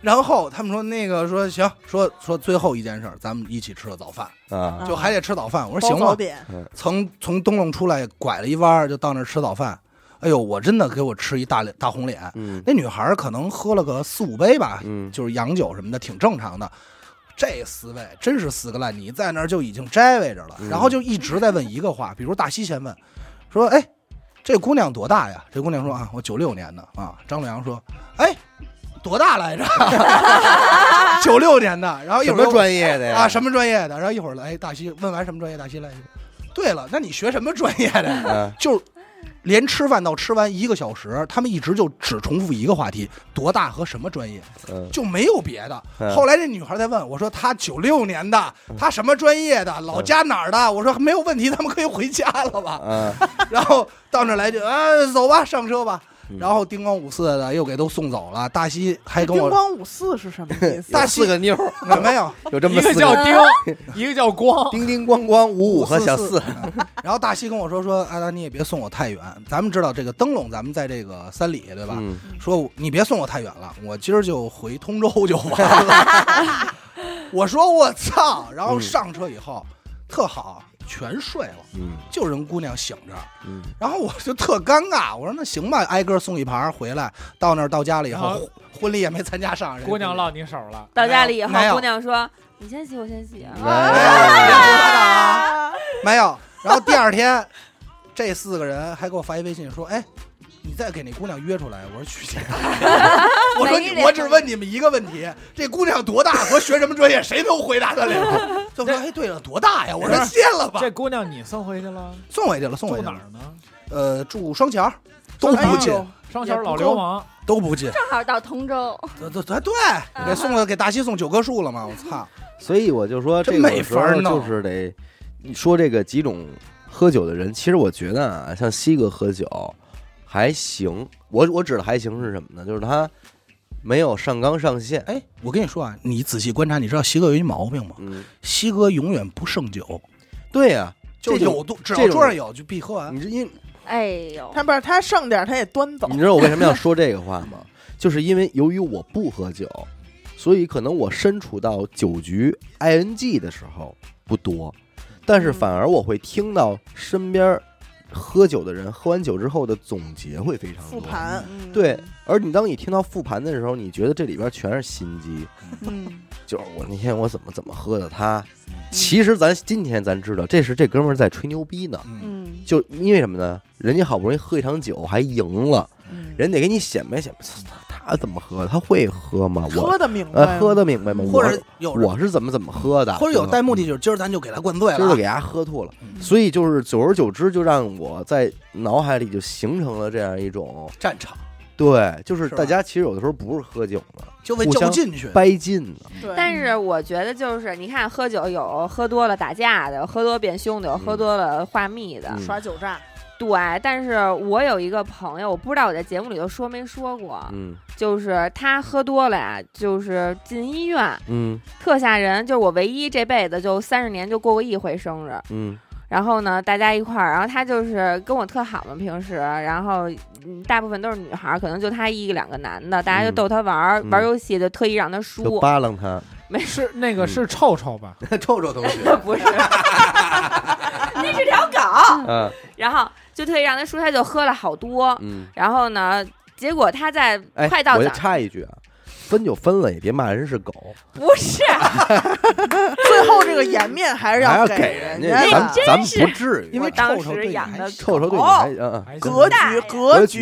然后他们说那个说行，说说最后一件事儿，咱们一起吃了早饭，啊就还得吃早饭。我说行吧，从从东龙出来，拐了一弯就到那儿吃早饭。哎呦，我真的给我吃一大脸大红脸。嗯那女孩可能喝了个四五杯吧，嗯就是洋酒什么的，挺正常的。这四位真是四个烂泥，在那儿就已经摘位着了，嗯然后就一直在问一个话，比如大西先问说：“哎，这姑娘多大呀？”这姑娘说：“啊，我九六年的啊。”张洛阳说：“哎，多大来着？九六年的。”然后一什么会儿又专业的呀？啊，什么专业的？然后一会儿来，哎，大西问完什么专业，大西来，对了，那你学什么专业的呀？嗯就连吃饭到吃完一个小时，他们一直就只重复一个话题：多大和什么专业，嗯就没有别的。嗯后来这女孩在问我说：“她九六年的，她什么专业的，老家哪儿的？”我说：“没有问题，咱们可以回家了吧嗯？” 然后到那儿来就啊，走吧，上车吧嗯。然后叮咣五四的又给都送走了。大西还跟叮我咣五四是什么意思？大有四个妞儿，没有，有这么一个四个叫丁，一个叫光。叮叮咣咣五五和小四，然后大西跟我说说，阿达你也别送我太远，咱们知道这个灯笼，咱们在这个三里对吧？嗯说你别送我太远了，我今儿就回通州就完了。我说我操，然后上车以后、特好，全睡了，嗯。就人姑娘醒着，嗯。然后我就特尴尬，我说那行吧，挨个送一盘回来，到那儿到家了以后婚礼也没参加上，人姑娘落你手了，到家里以后没，有。姑娘说：“你先洗，我先洗啊。没有。然后第二天，这四个人还给我发一微信说：“哎，你再给那姑娘约出来。”我说：“去你妈！”我说你：“我只问你们一个问题，这姑娘多大和学什么专业，谁能回答得了？”就说：“哎，对了，多大呀？”我说：“谢了吧。这姑娘你送回去了，”送回去了，送回去了。住哪儿呢？呃，住双桥，都不近，双桥老流氓，都不近。正好到通州，对对对对，给送了给大西送九棵树了嘛？我操！所以我就说，这真没个时候法弄就是得你说这个几种喝酒的人，其实我觉得啊，像西哥喝酒还行。我我指的还行是什么呢？就是他没有上纲上线。哎，我跟你说啊，你仔细观察，你知道西哥有一毛病吗？嗯，西哥永远不胜酒，对呀、这种就有多，只要桌上有就必喝完。你这因哎呦，他不是他剩点他也端走你，知道我为什么要 说这个话吗？就是因为由于我不喝酒，所以可能我身处到酒局 ing 的时候不多，但是反而我会听到身边喝酒的人喝完酒之后的总结会非常多。复盘，嗯对，而你当你听到复盘的时候，你觉得这里边全是心机，嗯，就是我那天我怎么怎么喝的他。其实咱今天咱知道，这是这哥们儿在吹牛逼呢。就因为什么呢？人家好不容易喝一场酒还赢了，嗯，人得给你显摆显摆，他他他怎么喝？他会喝吗？我喝的明白，呃喝的明白吗？或者我有人我是怎么怎么喝的，或者有带目的，就是今儿咱就给他灌醉了啊。今儿就给他喝吐了。嗯所以就是久而久之，就让我在脑海里就形成了这样一种，战场对，就是大家其实有的时候不是喝酒呢，就为互相较劲去。掰劲呢。对，但是我觉得就是你看，喝酒有喝多了打架的，喝多变凶的，有喝多了话密的，嗯耍酒诈，对。但是我有一个朋友，我不知道我在节目里头说没说过，嗯。就是他喝多了呀，就是进医院，嗯。特吓人。就是我唯一这辈子就三十年就过过一回生日，嗯。然后呢，大家一块儿，然后他就是跟我特好嘛，平时，然后嗯，大部分都是女孩儿，可能就他一两个男的，大家就嗯逗他玩儿，嗯玩游戏就特意让他就。输，扒拉他，是那个是臭臭吧？臭臭同学，不是，那是条狗，嗯。然后就特意让他输，他就喝了好多，嗯。然后呢，结果他在快到早插一句啊，分就分了，也别骂人是狗，不是，最后这个颜面还是要给人家咱的，咱们不至于，因为当臭臭对你时养的臭臭对你格局格局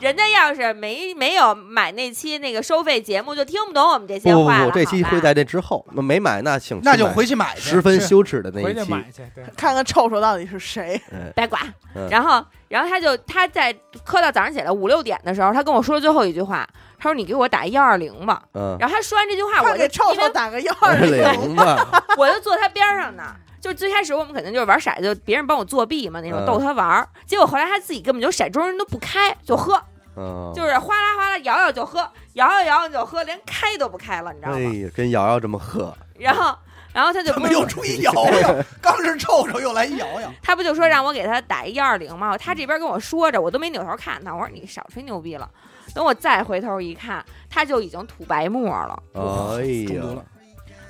人家要是没没有买那期那个收费节目，就听不懂我们这些不不话了。不，这期会在这之后，那没买那请那就回去买去十。分羞耻的那一期，去买去。看看臭臭到底是谁。嗯白寡嗯。然后，然后他就他在磕到早上起来五六点的时候，他跟我说了最后一句话，他说：“你给我打幺二零吧。”嗯，然后他说完这句话，我就快给臭因为臭打个幺二二零，零吧，我就坐他边上呢。就最开始我们肯定就是玩骰子，就别人帮我作弊嘛那种嗯逗他玩儿。结果后来他自己根本就骰盅人都不开就喝，嗯，就是哗啦哗啦摇摇就喝，摇摇摇摇就喝，连开都不开了，你知道吗？哎呀，跟瑶瑶这么喝，然后，然后他就怎么又出一摇摇？刚是臭臭，又来一摇摇。他不就说让我给他打一幺二零吗？他这边跟我说着，我都没扭头看他。我说你少吹牛逼了。等我再回头一看，他就已经吐白沫了，哎呀中毒，了，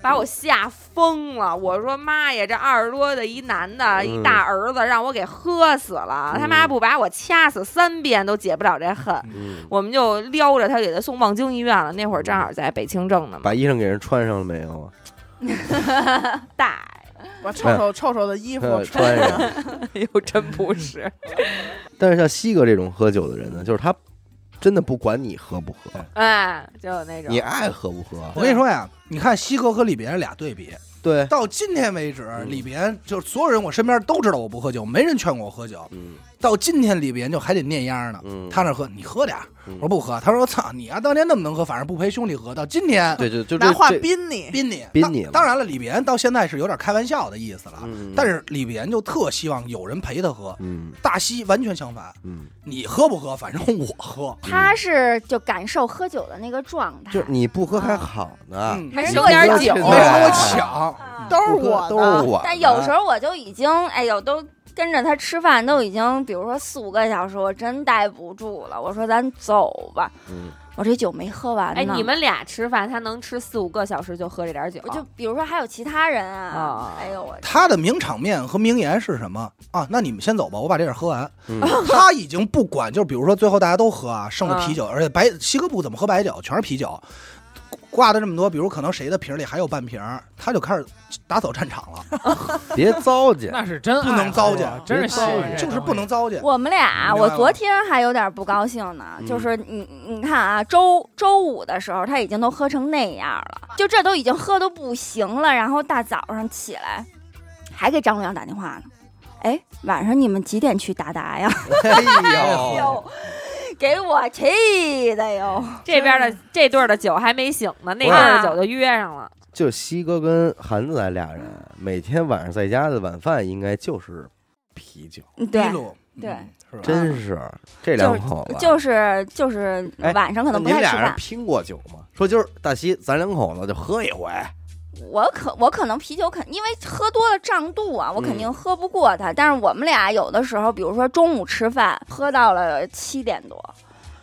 把我吓疯了。我说妈呀，这二十多的一男的，一大儿子，让我给喝死了。嗯他妈不把我掐死三遍都解不了这 恨。嗯，我们就撩着他给他送望京医院了。那会儿正好在北清正呢嘛，把衣裳给人穿上了没有啊？大把臭臭臭臭的衣服呃穿穿上。又真不是。但是像西哥这种喝酒的人呢，就是他真的不管你喝不喝，哎，就有那种。你爱喝不喝，我跟你说呀，你看西哥和李别俩对比，对，到今天为止，嗯。李别就是所有人我身边都知道我不喝酒，没人劝过我喝酒。嗯到今天李别就还得念秧呢，嗯，他那喝你喝点我说不喝。他说我操你啊，当年那么能喝，反正不陪兄弟喝。到今天。对对就这拿话这宾你，宾你。宾你当当然了，李别到现在是有点开玩笑的意思了，嗯，但是李别就特希望有人陪他喝。嗯。大西完全相反，嗯，你喝不喝，反正我喝。他是就感受喝酒的那个状态，就是你不喝还好呢，嗯，还人省点酒，没人跟我抢，啊。都是我。都是我的，但有时候我就已经，哎呦，都跟着他吃饭，都已经，比如说四五个小时，我真待不住了。我说咱走吧，嗯我这酒没喝完呢。哎，你们俩吃饭，他能吃四五个小时就喝这点酒，就比如说还有其他人啊啊，哎呦我他的名场面和名言是什么啊？那你们先走吧，我把这点喝完。嗯他已经不管，就是比如说最后大家都喝啊，剩了啤嗯酒，而且白西哥不怎么喝白酒，全是啤酒，挂的这么多，比如可能谁的瓶里还有半瓶，他就开始打扫战场了，别糟践，那是真不能糟践真是就是不能糟践。我们俩，我昨天还有点不高兴呢，嗯就是你你看啊，周周五的时候他已经都喝成那样了，就这都已经喝都不行了，然后大早上起来还给张洛阳打电话呢，哎，晚上你们几点去达达呀？哎呦，哟，给我气的哟！这边的这对儿的酒还没醒呢，那对儿的酒就约上了。就西哥跟韩子来俩人每天晚上在家的晚饭应该就是啤酒，对一路对嗯是吧？真是这两口子。就是就是哎晚上可能不那你们太吃饭，俩人拼过酒吗？说今儿大西咱两口子就喝一回，我可我可能啤酒肯因为喝多了胀肚啊，我肯嗯定喝不过他。但是我们俩有的时候，比如说中午吃饭，喝到了七点多，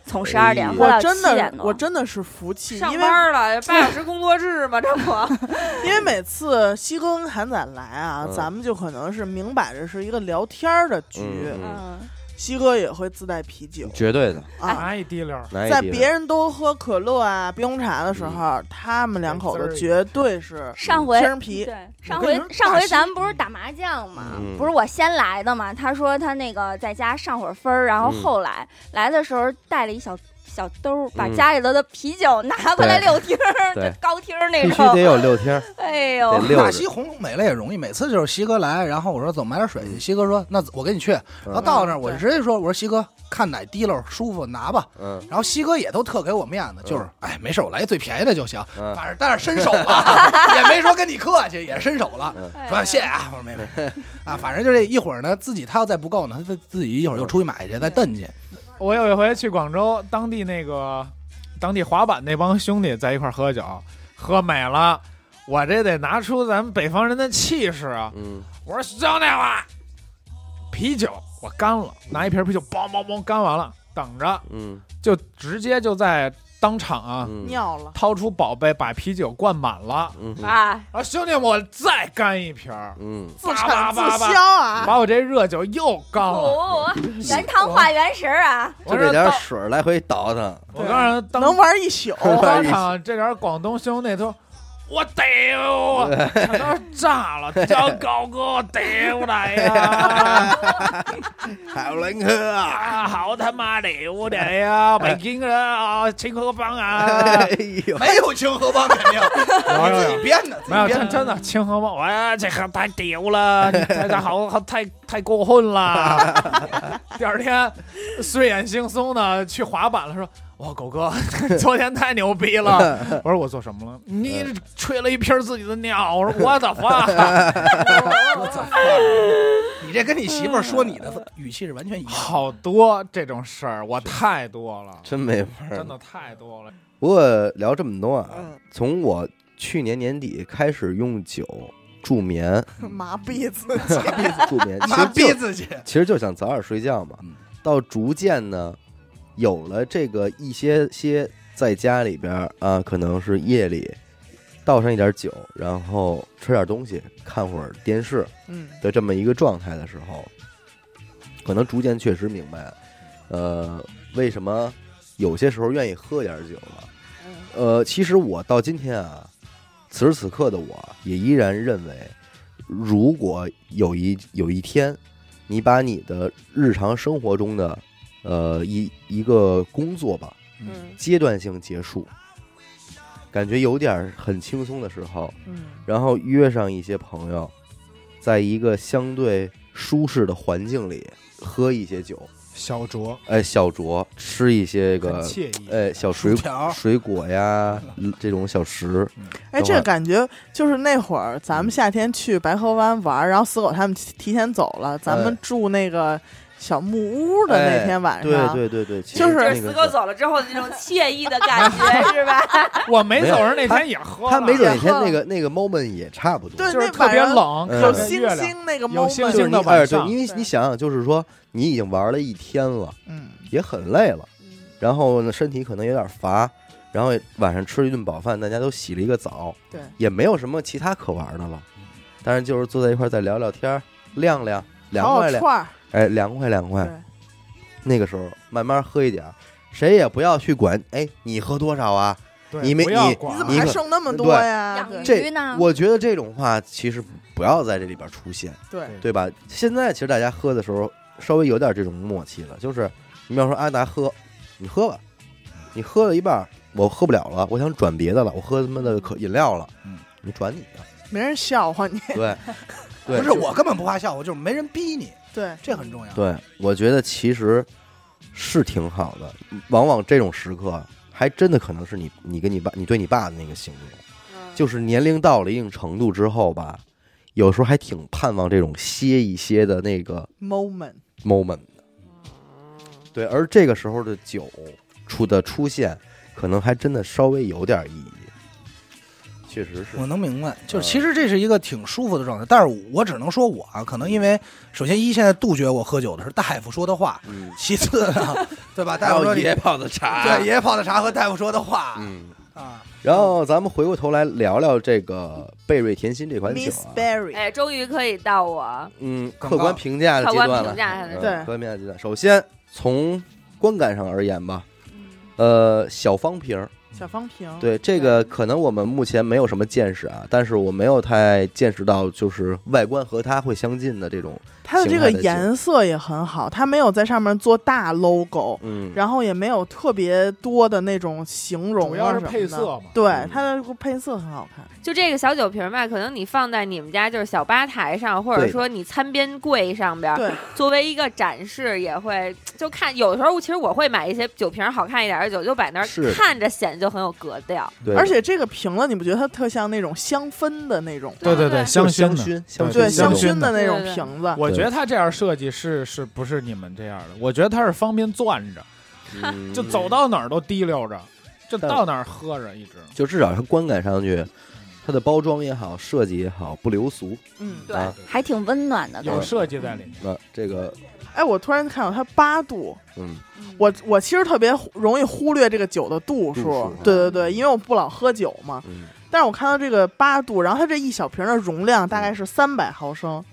从十二点喝到我真的七点，多。我真的是服气，上班了，八小时工作制嘛，这不 因为每次西哥跟韩仔来啊，嗯咱们就可能是明摆着是一个聊天的局，嗯嗯，西哥也会自带啤酒绝对的。啊。拿一滴溜在别人都喝可乐啊、冰红茶的时候，他们两口子绝对是上回瓶啤。对上回上回咱们不是打麻将嘛，嗯不是我先来的嘛？他说他那个在家上会儿分儿，然后嗯后来、来的时候带了一小小兜儿，把嗯。家里头的啤酒拿回来六听儿，高听儿那种必须得。有六听，哎呦。大西红美了也容易，每次就是西哥来，然后我说走买点水？去，西哥说那我跟你去，然后到那儿我就直接说我说西哥看哪滴漏舒服拿吧，嗯。然后西哥也都特给我面子，就是哎没事我来一最便宜的就行，嗯。反正但是伸手了，也没说跟你客气，也伸手了，嗯。说谢谢啊，我说没没啊，反正就这一会儿呢，自己他要再不够呢，他自自己一会儿又出去买去再蹬去，我有一回去广州，当地那个当地滑板那帮兄弟在一块儿喝酒，喝美了，我这得拿出咱们北方人的气势啊！嗯。我说兄弟们，啤酒我干了，拿一瓶啤酒，梆梆梆干完了，等着。嗯。就直接就在当场啊嗯。尿了，掏出宝贝，把啤酒灌满了。嗯。啊，啊，兄弟，我再干一瓶儿，嗯。自叭产自叭叭销啊！把我这热酒又干了。哦，原汤化原食啊！就 这点水儿来回倒腾，我告诉能 玩一宿，当场这点广东兄弟都，我屌，全都炸了，叫高哥我屌来呀！好能喝啊！啊，好他妈牛的呀！北京人啊，清河帮啊没有清河帮肯定，你自己编的，真真的清河帮，哇，这个太屌了，这这好好 太太过分了。第二天睡眼惺忪的去滑板了，说。哇，狗哥，昨天太牛逼了！我说我做什么了？你吹了一瓶自己的尿。我说 我的妈！我操！你这跟你媳妇儿说你的语气是完全一样。好多这种事儿，我太多了，真没法儿。真的太多了。不过聊这么多啊，嗯，从我去年年底开始用酒助眠，麻痹自己。助眠，其妈实就逼自己，其实就想早点睡觉嘛嗯。到逐渐呢，有了这个一些些在家里边儿啊，可能是夜里倒上一点酒，然后吃点东西，看会儿电视嗯，的这么一个状态的时候，可能逐渐确实明白，呃，为什么有些时候愿意喝点酒了。呃，其实我到今天啊，此时此刻的我也依然认为，如果有一有一天，你把你的日常生活中的呃一一个工作吧嗯阶段性结束，感觉有点很轻松的时候，嗯，然后约上一些朋友，在一个相对舒适的环境里喝一些酒，小酌。哎，小酌，吃一些很个惬意。哎小水薯条水果呀，嗯这种小食，哎，这个感觉就是那会儿咱们夏天去白河湾玩，然后死狗他们提提前走了，咱们哎。住那个小木屋的那天晚对上，对对对，对就是就是实那个死狗走了之后的那种惬意的感觉，是吧？我没走时那天也喝了，他没走那天那个那个 moment 也差不多，对就是特别冷，嗯。有星星那个 moment，就是星的你哎，对，晚上因为你想想，就是说你已经玩了一天了，嗯，也很累了，然后呢身体可能有点乏，然后晚上吃了一顿饱饭，大家都洗了一个澡，对，也没有什么其他可玩的了，但是就是坐在一块儿再聊聊天儿，晾晾，凉快凉，烤串儿，哎，凉快凉快。那个时候慢慢喝一点儿，谁也不要去管，哎，你喝多少啊？你没你你怎么还剩那么多呀？这？我觉得这种话其实不要在这里边出现，对，对吧？现在其实大家喝的时候稍微有点这种默契了，就是你比方说阿达喝，你喝吧，你喝了一半，我喝不了了，我想转别的了，我喝他妈的可饮料了，嗯，你转你的，没人笑话你，对，对，不是我根本不怕笑话，就是没人逼你，对，这很重要。对，我觉得其实是挺好的，往往这种时刻还真的可能是你你跟你爸你对你爸的那个形容，就是年龄到了一定程度之后吧，有时候还挺盼望这种歇一歇的那个 moment，moment。对，而这个时候的酒出的出现，可能还真的稍微有点意义。确实是，我能明白，就是嗯其实这是一个挺舒服的状态，但是我只能说我啊，可能因为首先一现在杜绝我喝酒的是大夫说的话，嗯，其次呢，对吧？还大夫说爷泡的茶，对爷爷泡的茶和大夫说的话嗯。啊，然后咱们回过头来聊聊这个贝瑞甜心这款酒 Miss 啊，Berry，哎，终于可以到我嗯，客观评价的阶段了评。价它的嗯对客观评价阶段。首先从观感上而言吧，呃，小方瓶儿，小方瓶，对这个，可能我们目前没有什么见识啊，但是我没有太见识到，就是外观和它会相近的这种，它的这个颜色也很好，它没有在上面做大 logo，嗯，然后也没有特别多的那种形容啊主要是什么的。配色嘛。对嗯，它的配色很好看。就这个小酒瓶吧，可能你放在你们家就是小吧台上，或者说你餐边柜上边，对，作为一个展示，也会就看。有的时候其实我会买一些酒瓶好看一点的酒，就摆那儿看着显就很有格调。对，而且这个瓶子，你不觉得它特像那种香氛的那种？对对对香薰的。香薰，香薰对，香香薰薰的那种瓶子。我觉得它这样设计是是不是你们这样的？我觉得它是方便攥着，嗯就走到哪儿都提溜着，就到哪儿喝着一直。就至少它观感上去，它的包装也好，设计也好，不流俗。嗯，对啊还挺温暖的，有设计在里面。那这个，哎，我突然看到它八度，嗯，我我其实特别容易忽略这个酒的度数。度数，对对对，因为我不老喝酒嘛。嗯，但是我看到这个八度，然后它这一小瓶的容量大概是三百毫升，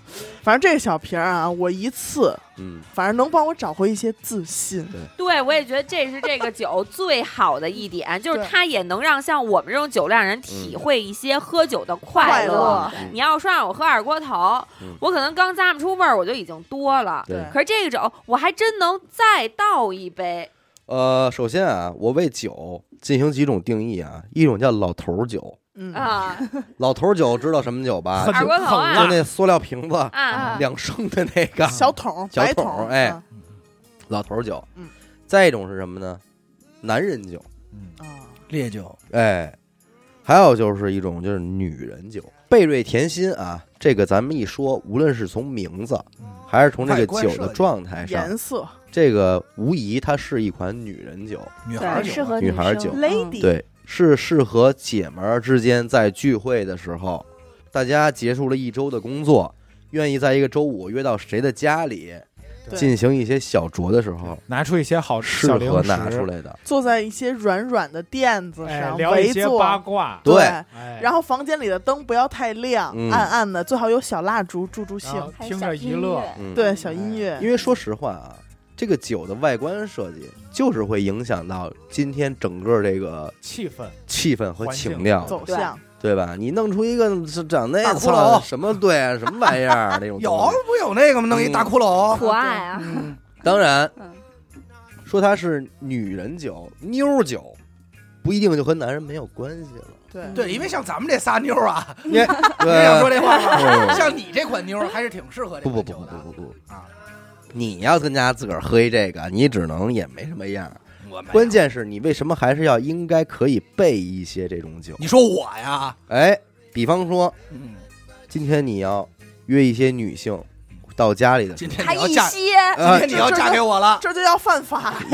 反正这个小瓶啊，我一次嗯，反正能帮我找回一些自信。对，我也觉得这是这个酒最好的一点，就是它也能让像我们这种酒量人体会一些喝酒的快快乐嗯你要说让我喝二锅头，嗯我可能刚咂不出味儿，我就已经多了。对可是这个酒，我还真能再倒一杯。呃，首先啊，我为酒进行几种定义啊，一种叫老头儿酒，嗯，啊。老头儿酒知道什么酒吧？喝？酒二锅头啊，就那塑料瓶子，啊！两升的那个 小桶小白桶，哎嗯。老头儿酒。嗯，再一种是什么呢？男人酒，嗯，啊，烈酒，哎，还有就是一种就是女人酒，贝瑞甜心啊，这个咱们一说，无论是从名字还是从这个酒的状态上，颜色。这个无疑它是一款女人酒，女孩儿酒适合女孩儿酒。嗯 Lady 对，是适合姐们儿之间在聚会的时候，大家结束了一周的工作，愿意在一个周五约到谁的家里进行一些小酌的时候，拿出一些好适小零拿出来的。坐在一些软软的垫子哎，上聊一些坐，八卦。对。哎，然后房间里的灯不要太亮，嗯。暗暗的，最好有小蜡烛助助兴。然后听着一乐。乐，嗯，对，小音乐，因为说实话啊，这个酒的外观设计就是会影响到今天整个这个气氛。气氛和情调，走向。对吧？你弄出一个是长那大骷髅。什么对啊，什么玩意儿那种有不有那个吗？弄一大骷髅，可爱啊，嗯，当然嗯，说它是女人酒、妞酒，不一定就和男人没有关系了。对。对，因为像咱们这仨妞啊，你你想说，这话。吗？嗯。像你这款妞还是挺适合这不不不不不不。啊！你要跟家自个儿喝一这个，你只能也没什么样。关，键是你为什么还是要应该可以备一些这种酒？你说我呀，哎，比方说嗯，今天你要约一些女性到家里的今候，还一天你要嫁，今天你要嫁给我了，这就要犯法。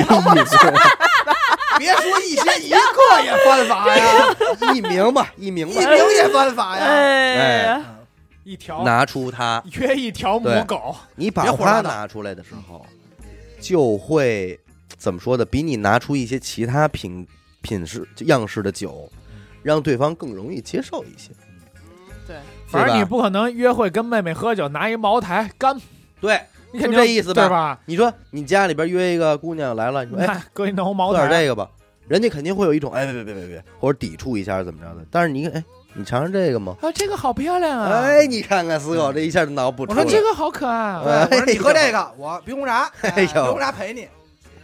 别说一些一个也犯法呀，一名吧，一名吧，一名也犯法呀。哎。呀，一条拿出它，约一条母狗，你把它拿出来的时候，就会怎么说的？比你拿出一些其他品品式样式的酒，让对方更容易接受一些。对，反正你不可能约会跟妹妹喝酒，拿一茅台干，对，就你肯定这意思吧对吧？你说你家里边约一个姑娘来了，你说哎，那搁一浓茅喝点，这个吧，人家肯定会有一种哎别别别别别，或者抵触一下怎么着的。但是你哎，你尝尝这个吗？啊，这个好漂亮啊！哎，你看看死狗这一下就脑补出来了。我说这个好可爱啊！哎我说你喝这个，我冰红茶，哎呦冰红茶陪你。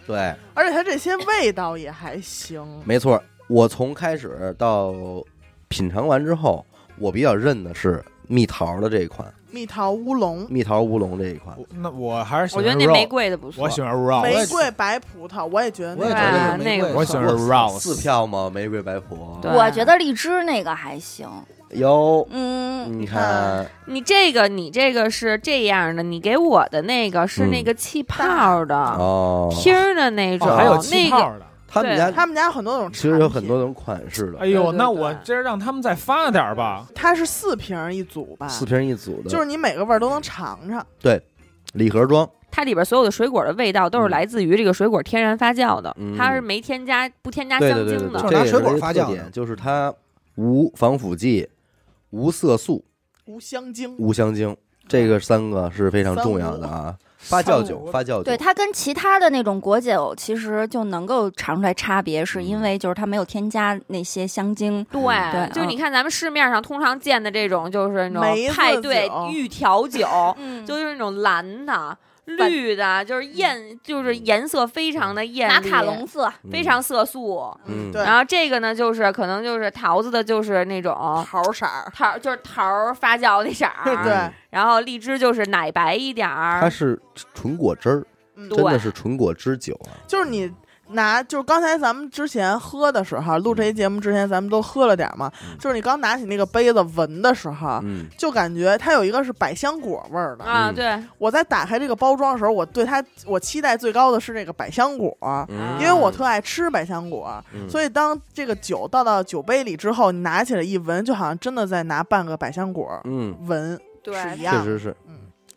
对，而且它这些味道也还行。没错，我从开始到品尝完之后，我比较认的是蜜桃的这一款，蜜桃乌龙、蜜桃乌龙这一款。我那我还是喜我觉得那玫瑰的不错。我喜欢 rose，玫瑰白葡萄，我也觉得我也那个觉得啊那个我喜欢我 rose 四票吗？玫瑰白葡萄。我觉得荔枝那个还行，有，嗯，你看，你这个，你这个是这样的，你给我的那个是嗯。那个气泡的、哦，听儿的那种，哦还有气那个泡的。对他们家他们家有很多种，其实有很多。种款式的，哎呦，那我对今儿让他们再发点儿吧。它是四瓶一组吧？四瓶一组的，就是你每个味儿都能尝尝。对礼盒装。它里边所有的水果的味道都是嗯来自于这个水果天然发酵的，嗯它是没添加不添加香精的。对对对对，就是拿水果发酵点，就是它无防腐剂、无色素、无香精，无香精，这个三个是非常重要的啊。发酵酒，发酵酒，对它跟其他的那种果酒其实就能够尝出来差别，是因为就是它没有添加那些香精。对，就是你看咱们市面上通常见的这种，就是那种派对预调酒，嗯。就是那种蓝的、绿的，就是艳，就是颜色非常的艳丽，马卡龙色，嗯非常色素。嗯，对然后这个呢，就是可能就是桃子的，就是那种桃色儿，桃，就是桃儿发酵那色儿。对，然后荔枝就是奶白一点儿。它是纯果汁儿，真的是纯果汁酒啊。就是你拿，就是刚才咱们之前喝的时候，录这期节目之前，咱们都喝了点嘛。嗯就是你刚拿起那个杯子闻的时候，嗯，就感觉它有一个是百香果味儿的。啊，嗯对，我在打开这个包装的时候，我对它我期待最高的是这个百香果，嗯因为我特爱吃百香果，嗯所以当这个酒倒到酒杯里之后，你拿起来一闻，就好像真的在拿半个百香果嗯，闻对是一样的。确实是嗯。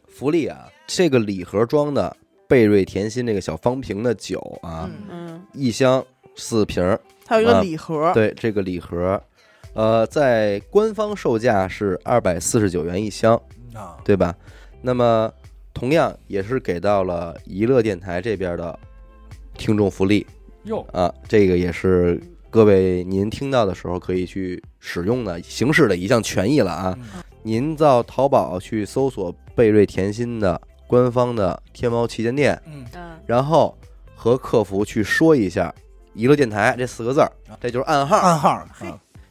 福利啊，这个礼盒装的贝瑞甜心这个小方瓶的酒啊，嗯，嗯，一箱四瓶儿。它有一个啊礼盒，对，这个礼盒，呃，在官方售价是二百四十九元一箱，啊，对吧？那么同样也是给到了娱乐电台这边的听众福利哟，啊，这个也是各位您听到的时候可以去使用的行使的一项权益了啊。嗯您到淘宝去搜索贝瑞甜心的官方的天猫旗舰店，嗯，嗯，然后和客服去说一下“娱乐电台”这四个字儿，这就是暗号，暗号啊，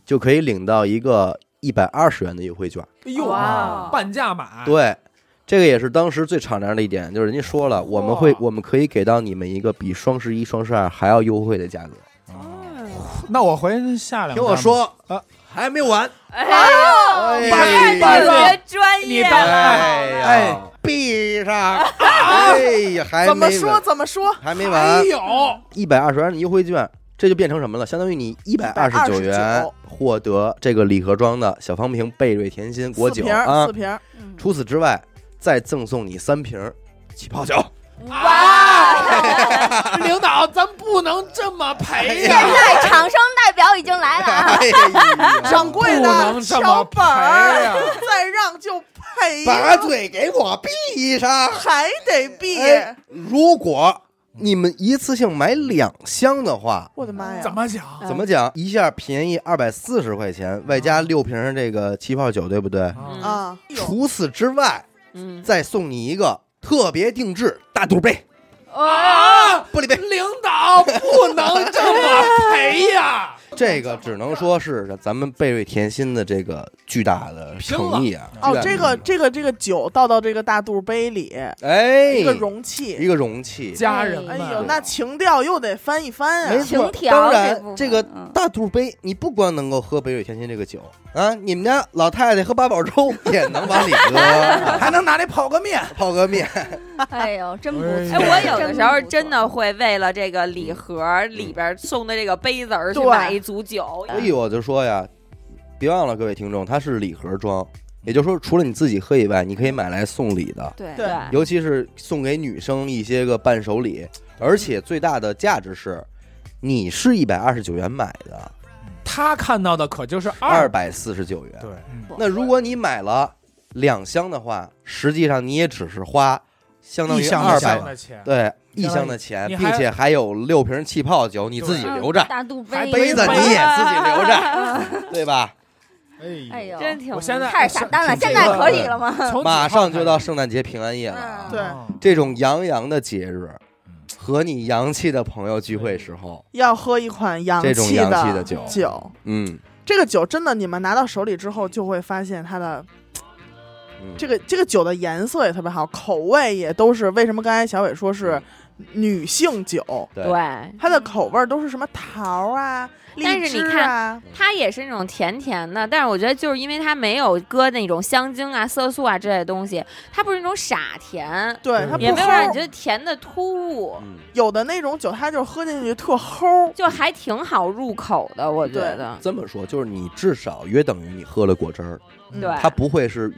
就可以领到一个一百二十元的优惠券。哎呦，哇半价买，对，这个也是当时最敞亮的一点，就是人家说了，我们会我们可以给到你们一个比双十一、双十二还要优惠的价格。那我回去下两。听我，说啊，还没有完，哎哎呦，半特价别专业你当了。哎哎呀，闭上，哎呀，还怎么说怎么说？还还没完，有一百二十元的优惠券。这就变成什么了？相当于你一百二十九元129获得这个礼盒装的小方瓶贝瑞甜心果酒啊四！瓶除此之外，再赠送你三瓶起泡酒。哇，领导，咱不能这么赔呀 现！在厂商代表已经来了 掌柜不的能这么敲本儿赔呀，再让就赔把，嘴给我闭上！还得闭。哎如果你们一次性买两箱的话，我的妈呀！怎么讲？怎么讲？一下便宜二百四十块钱，外加六瓶这个气泡酒，对不对？嗯啊？除此之外，嗯，再送你一个特别定制大肚杯啊！玻璃杯。领导不能这么赔呀！这个只能说是咱们贝瑞甜心的这个巨大的诚意啊！哦，这个这个这个酒倒到这个大肚杯里，哎，一个容器一。个容器，家人们，哎呦，那情调又得翻一翻啊！情调当然这个嗯大肚杯，你不光能够喝贝瑞甜心这个酒啊，你们家老太太喝八宝粥也能往里喝，还能拿来泡个面，泡个面。哎呦，真不哎错。哎，我有的时候真的会为了这个礼盒里边送的这个杯子而去对买一组酒。所以我就说呀，别忘了各位听众，它是礼盒装，也就是说，除了你自己喝以外，你可以买来送礼的，对。对。尤其是送给女生一些个伴手礼，而且最大的价值是，你是一百二十九元买的，他看到的可就是二。百四十九元。对，那如果你买了两箱的话，实际上你也只是花相当于二百对一箱的钱，并且还有六瓶气泡酒，你自己留着，大肚杯，还杯子你也自己留着，对吧？哎呦，真挺我现在开始下单了，现在可以了吗？马上就到圣诞节平安夜了对这种洋洋的节日，和你洋气的朋友聚会时候，要喝一款洋这种气洋气的酒酒嗯，这个酒真的，你们拿到手里之后，就会发现它的嗯这个这个酒的颜色也特别好，口味也都是。为什么刚才小伟说是女性酒？对对，它的口味都是什么桃啊、但荔枝是你看啊，它也是那种甜甜的，但是我觉得就是因为它没有搁那种香精啊、色素啊之类的东西，它不是那种傻甜，对它不也没有让你觉。得甜的突兀，嗯有的那种酒，它就喝进去特齁。就还挺好入口的，我觉得。这么说就是你至少约等于你喝了果汁儿，嗯对它不会是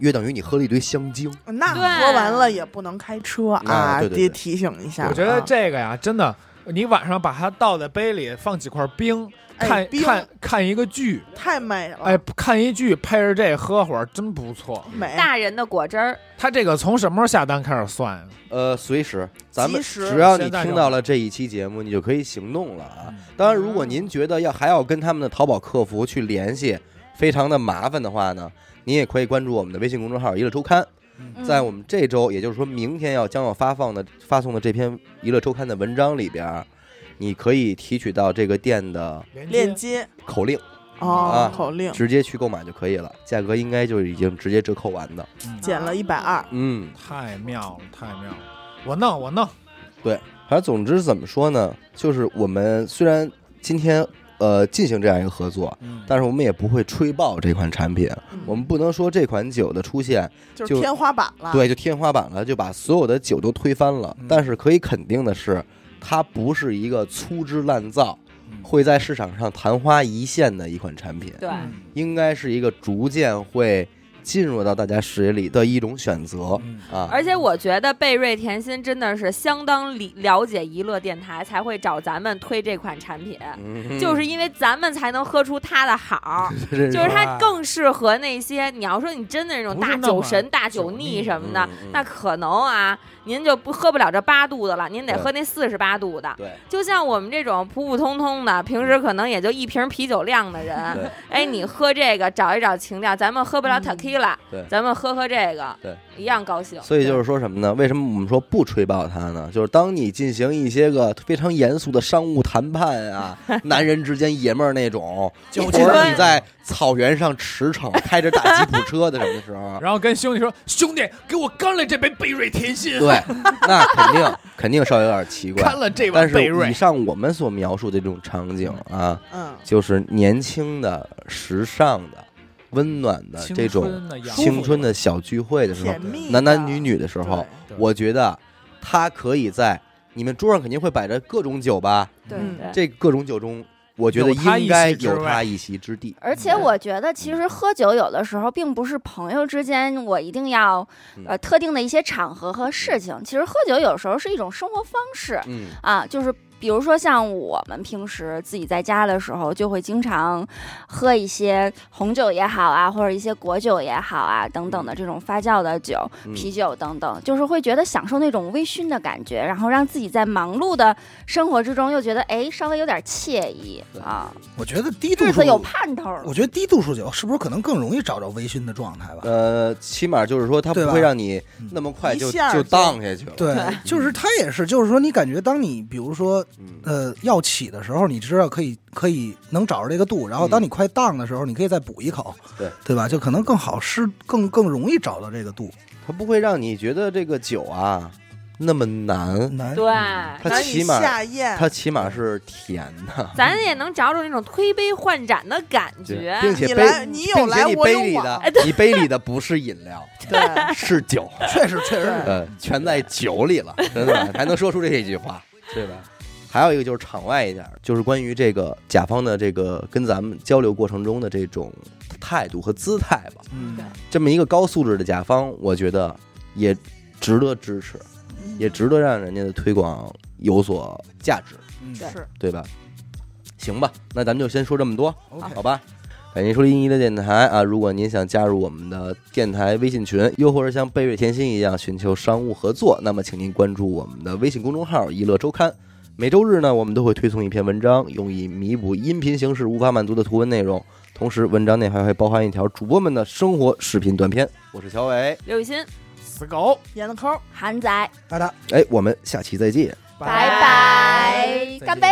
约约等于你喝了一堆香精。那喝完了也不能开车啊，得提醒一下。我觉得啊这个呀，真的，你晚上把它倒在杯里，放几块冰，看看看一个剧，太美了，哎，看一剧配着这喝会儿，真不错。美，大人的果汁儿，他这个从什么时候下单开始算呀？呃，随时，咱们只要你听到了这一期节目，你就可以行动了啊。嗯当然，如果您觉得要还要跟他们的淘宝客服去联系，非常的麻烦的话呢，您也可以关注我们的微信公众号“娱乐周刊”。嗯在我们这周，也就是说明天要将要发放的发送的这篇娱乐周刊的文章里边，你可以提取到这个店的链接口令，哦啊，口令直接去购买就可以了，价格应该就已经直接折扣完的。嗯减了一百二，嗯，太妙了，太妙了！我弄，我弄。对反正总之怎么说呢，就是我们虽然今天呃进行这样一个合作，嗯。但是我们也不会吹爆这款产品，嗯。我们不能说这款酒的出现就就是天花板了，对就天花板了，就把所有的酒都推翻了。嗯。但是可以肯定的是，它不是一个粗制滥造。嗯。会在市场上昙花一现的一款产品，对，嗯。应该是一个逐渐会进入到大家视野里的一种选择嗯。啊。而且我觉得贝瑞甜心真的是相当理了解娱乐电台，才会找咱们推这款产品，嗯。就是因为咱们才能喝出它的好，是就是它更适合那些你要说你真的那种大酒神、大酒酒腻腻什么的，嗯嗯。那可能啊，您就不喝不了这八度的了，您得喝那四十八度的。对就像我们这种普普通通的，平时可能也就一瓶啤酒量的人，哎，你喝这个找一找情调，咱们喝不了嗯 tequila，、对咱们喝喝这个，对，一样高兴。所以就是说什么呢？为什么我们说不吹爆它呢？就是当你进行一些个非常严肃的商务谈判啊，男人之间爷们儿那种，或较劲者你在草原上驰骋，开着大吉普车的什么的时候，然后跟兄弟说：“兄弟，给我干了这杯贝瑞甜心，对，那肯定 肯定稍微有点奇怪。干了这但是碗贝瑞。以。上我们所描述的这种场景啊，嗯，就是年轻的、时尚的、温暖的这种青春的小聚会的时候男男女女的时候，我觉得他可以在你们桌上肯定会摆着各种酒吧，对。这各种酒中，我觉得应该有他一席之地。而且我觉得，其实喝酒有的时候并不是朋友之间，我一定要嗯呃特定的一些场合和事情。其实喝酒有时候是一种生活方式嗯，啊，就是比如说像我们平时自己在家的时候，就会经常喝一些红酒也好啊，或者一些果酒也好啊等等的这种发酵的酒、嗯啤酒等等，就是会觉得享受那种微醺的感觉，然后让自己在忙碌的生活之中又觉得哎稍微有点惬意啊，我觉得低度数有盼头。我觉得低度数酒是不是可能更容易找着微醺的状态吧？呃，起码就是说，它不会让你嗯那么快就就荡下去了。对，就是它也是，就是说你感觉当你比如说嗯，呃要起的时候，你知道可以可以能找着这个度，然后当你快荡的时候，你可以再补一口，对。对吧？就可能更好施，更更容易找到这个度。它不会让你觉得这个酒啊那么难，难，对，它起码下咽，它起码是甜的，咱也能找找那种推杯换盏的感觉。并且杯来你有并且你来我有杯里的往你杯里的不是饮料，对，是酒，确实确实是。呃，全在酒里了，真的还能说出这一句话，对吧？还有一个就是场外一点，就是关于这个甲方的这个跟咱们交流过程中的这种态度和姿态吧。嗯，这么一个高素质的甲方，我觉得也值得支持，也值得让人家的推广有所价值，嗯是对吧？行吧，那咱们就先说这么多好吧？感谢收听一的电台啊！如果您想加入我们的电台微信群，又或者像贝瑞甜心一样寻求商务合作，那么请您关注我们的微信公众号“一乐周刊”。每周日呢，我们都会推送一篇文章，用以弥补音频形式无法满足的图文内容。同时，文章内还会包含一条主播们的生活视频短片。我是小伟，刘雨欣，死狗，严子抠。韩仔，大大。哎，我们下期再见。拜拜，干杯。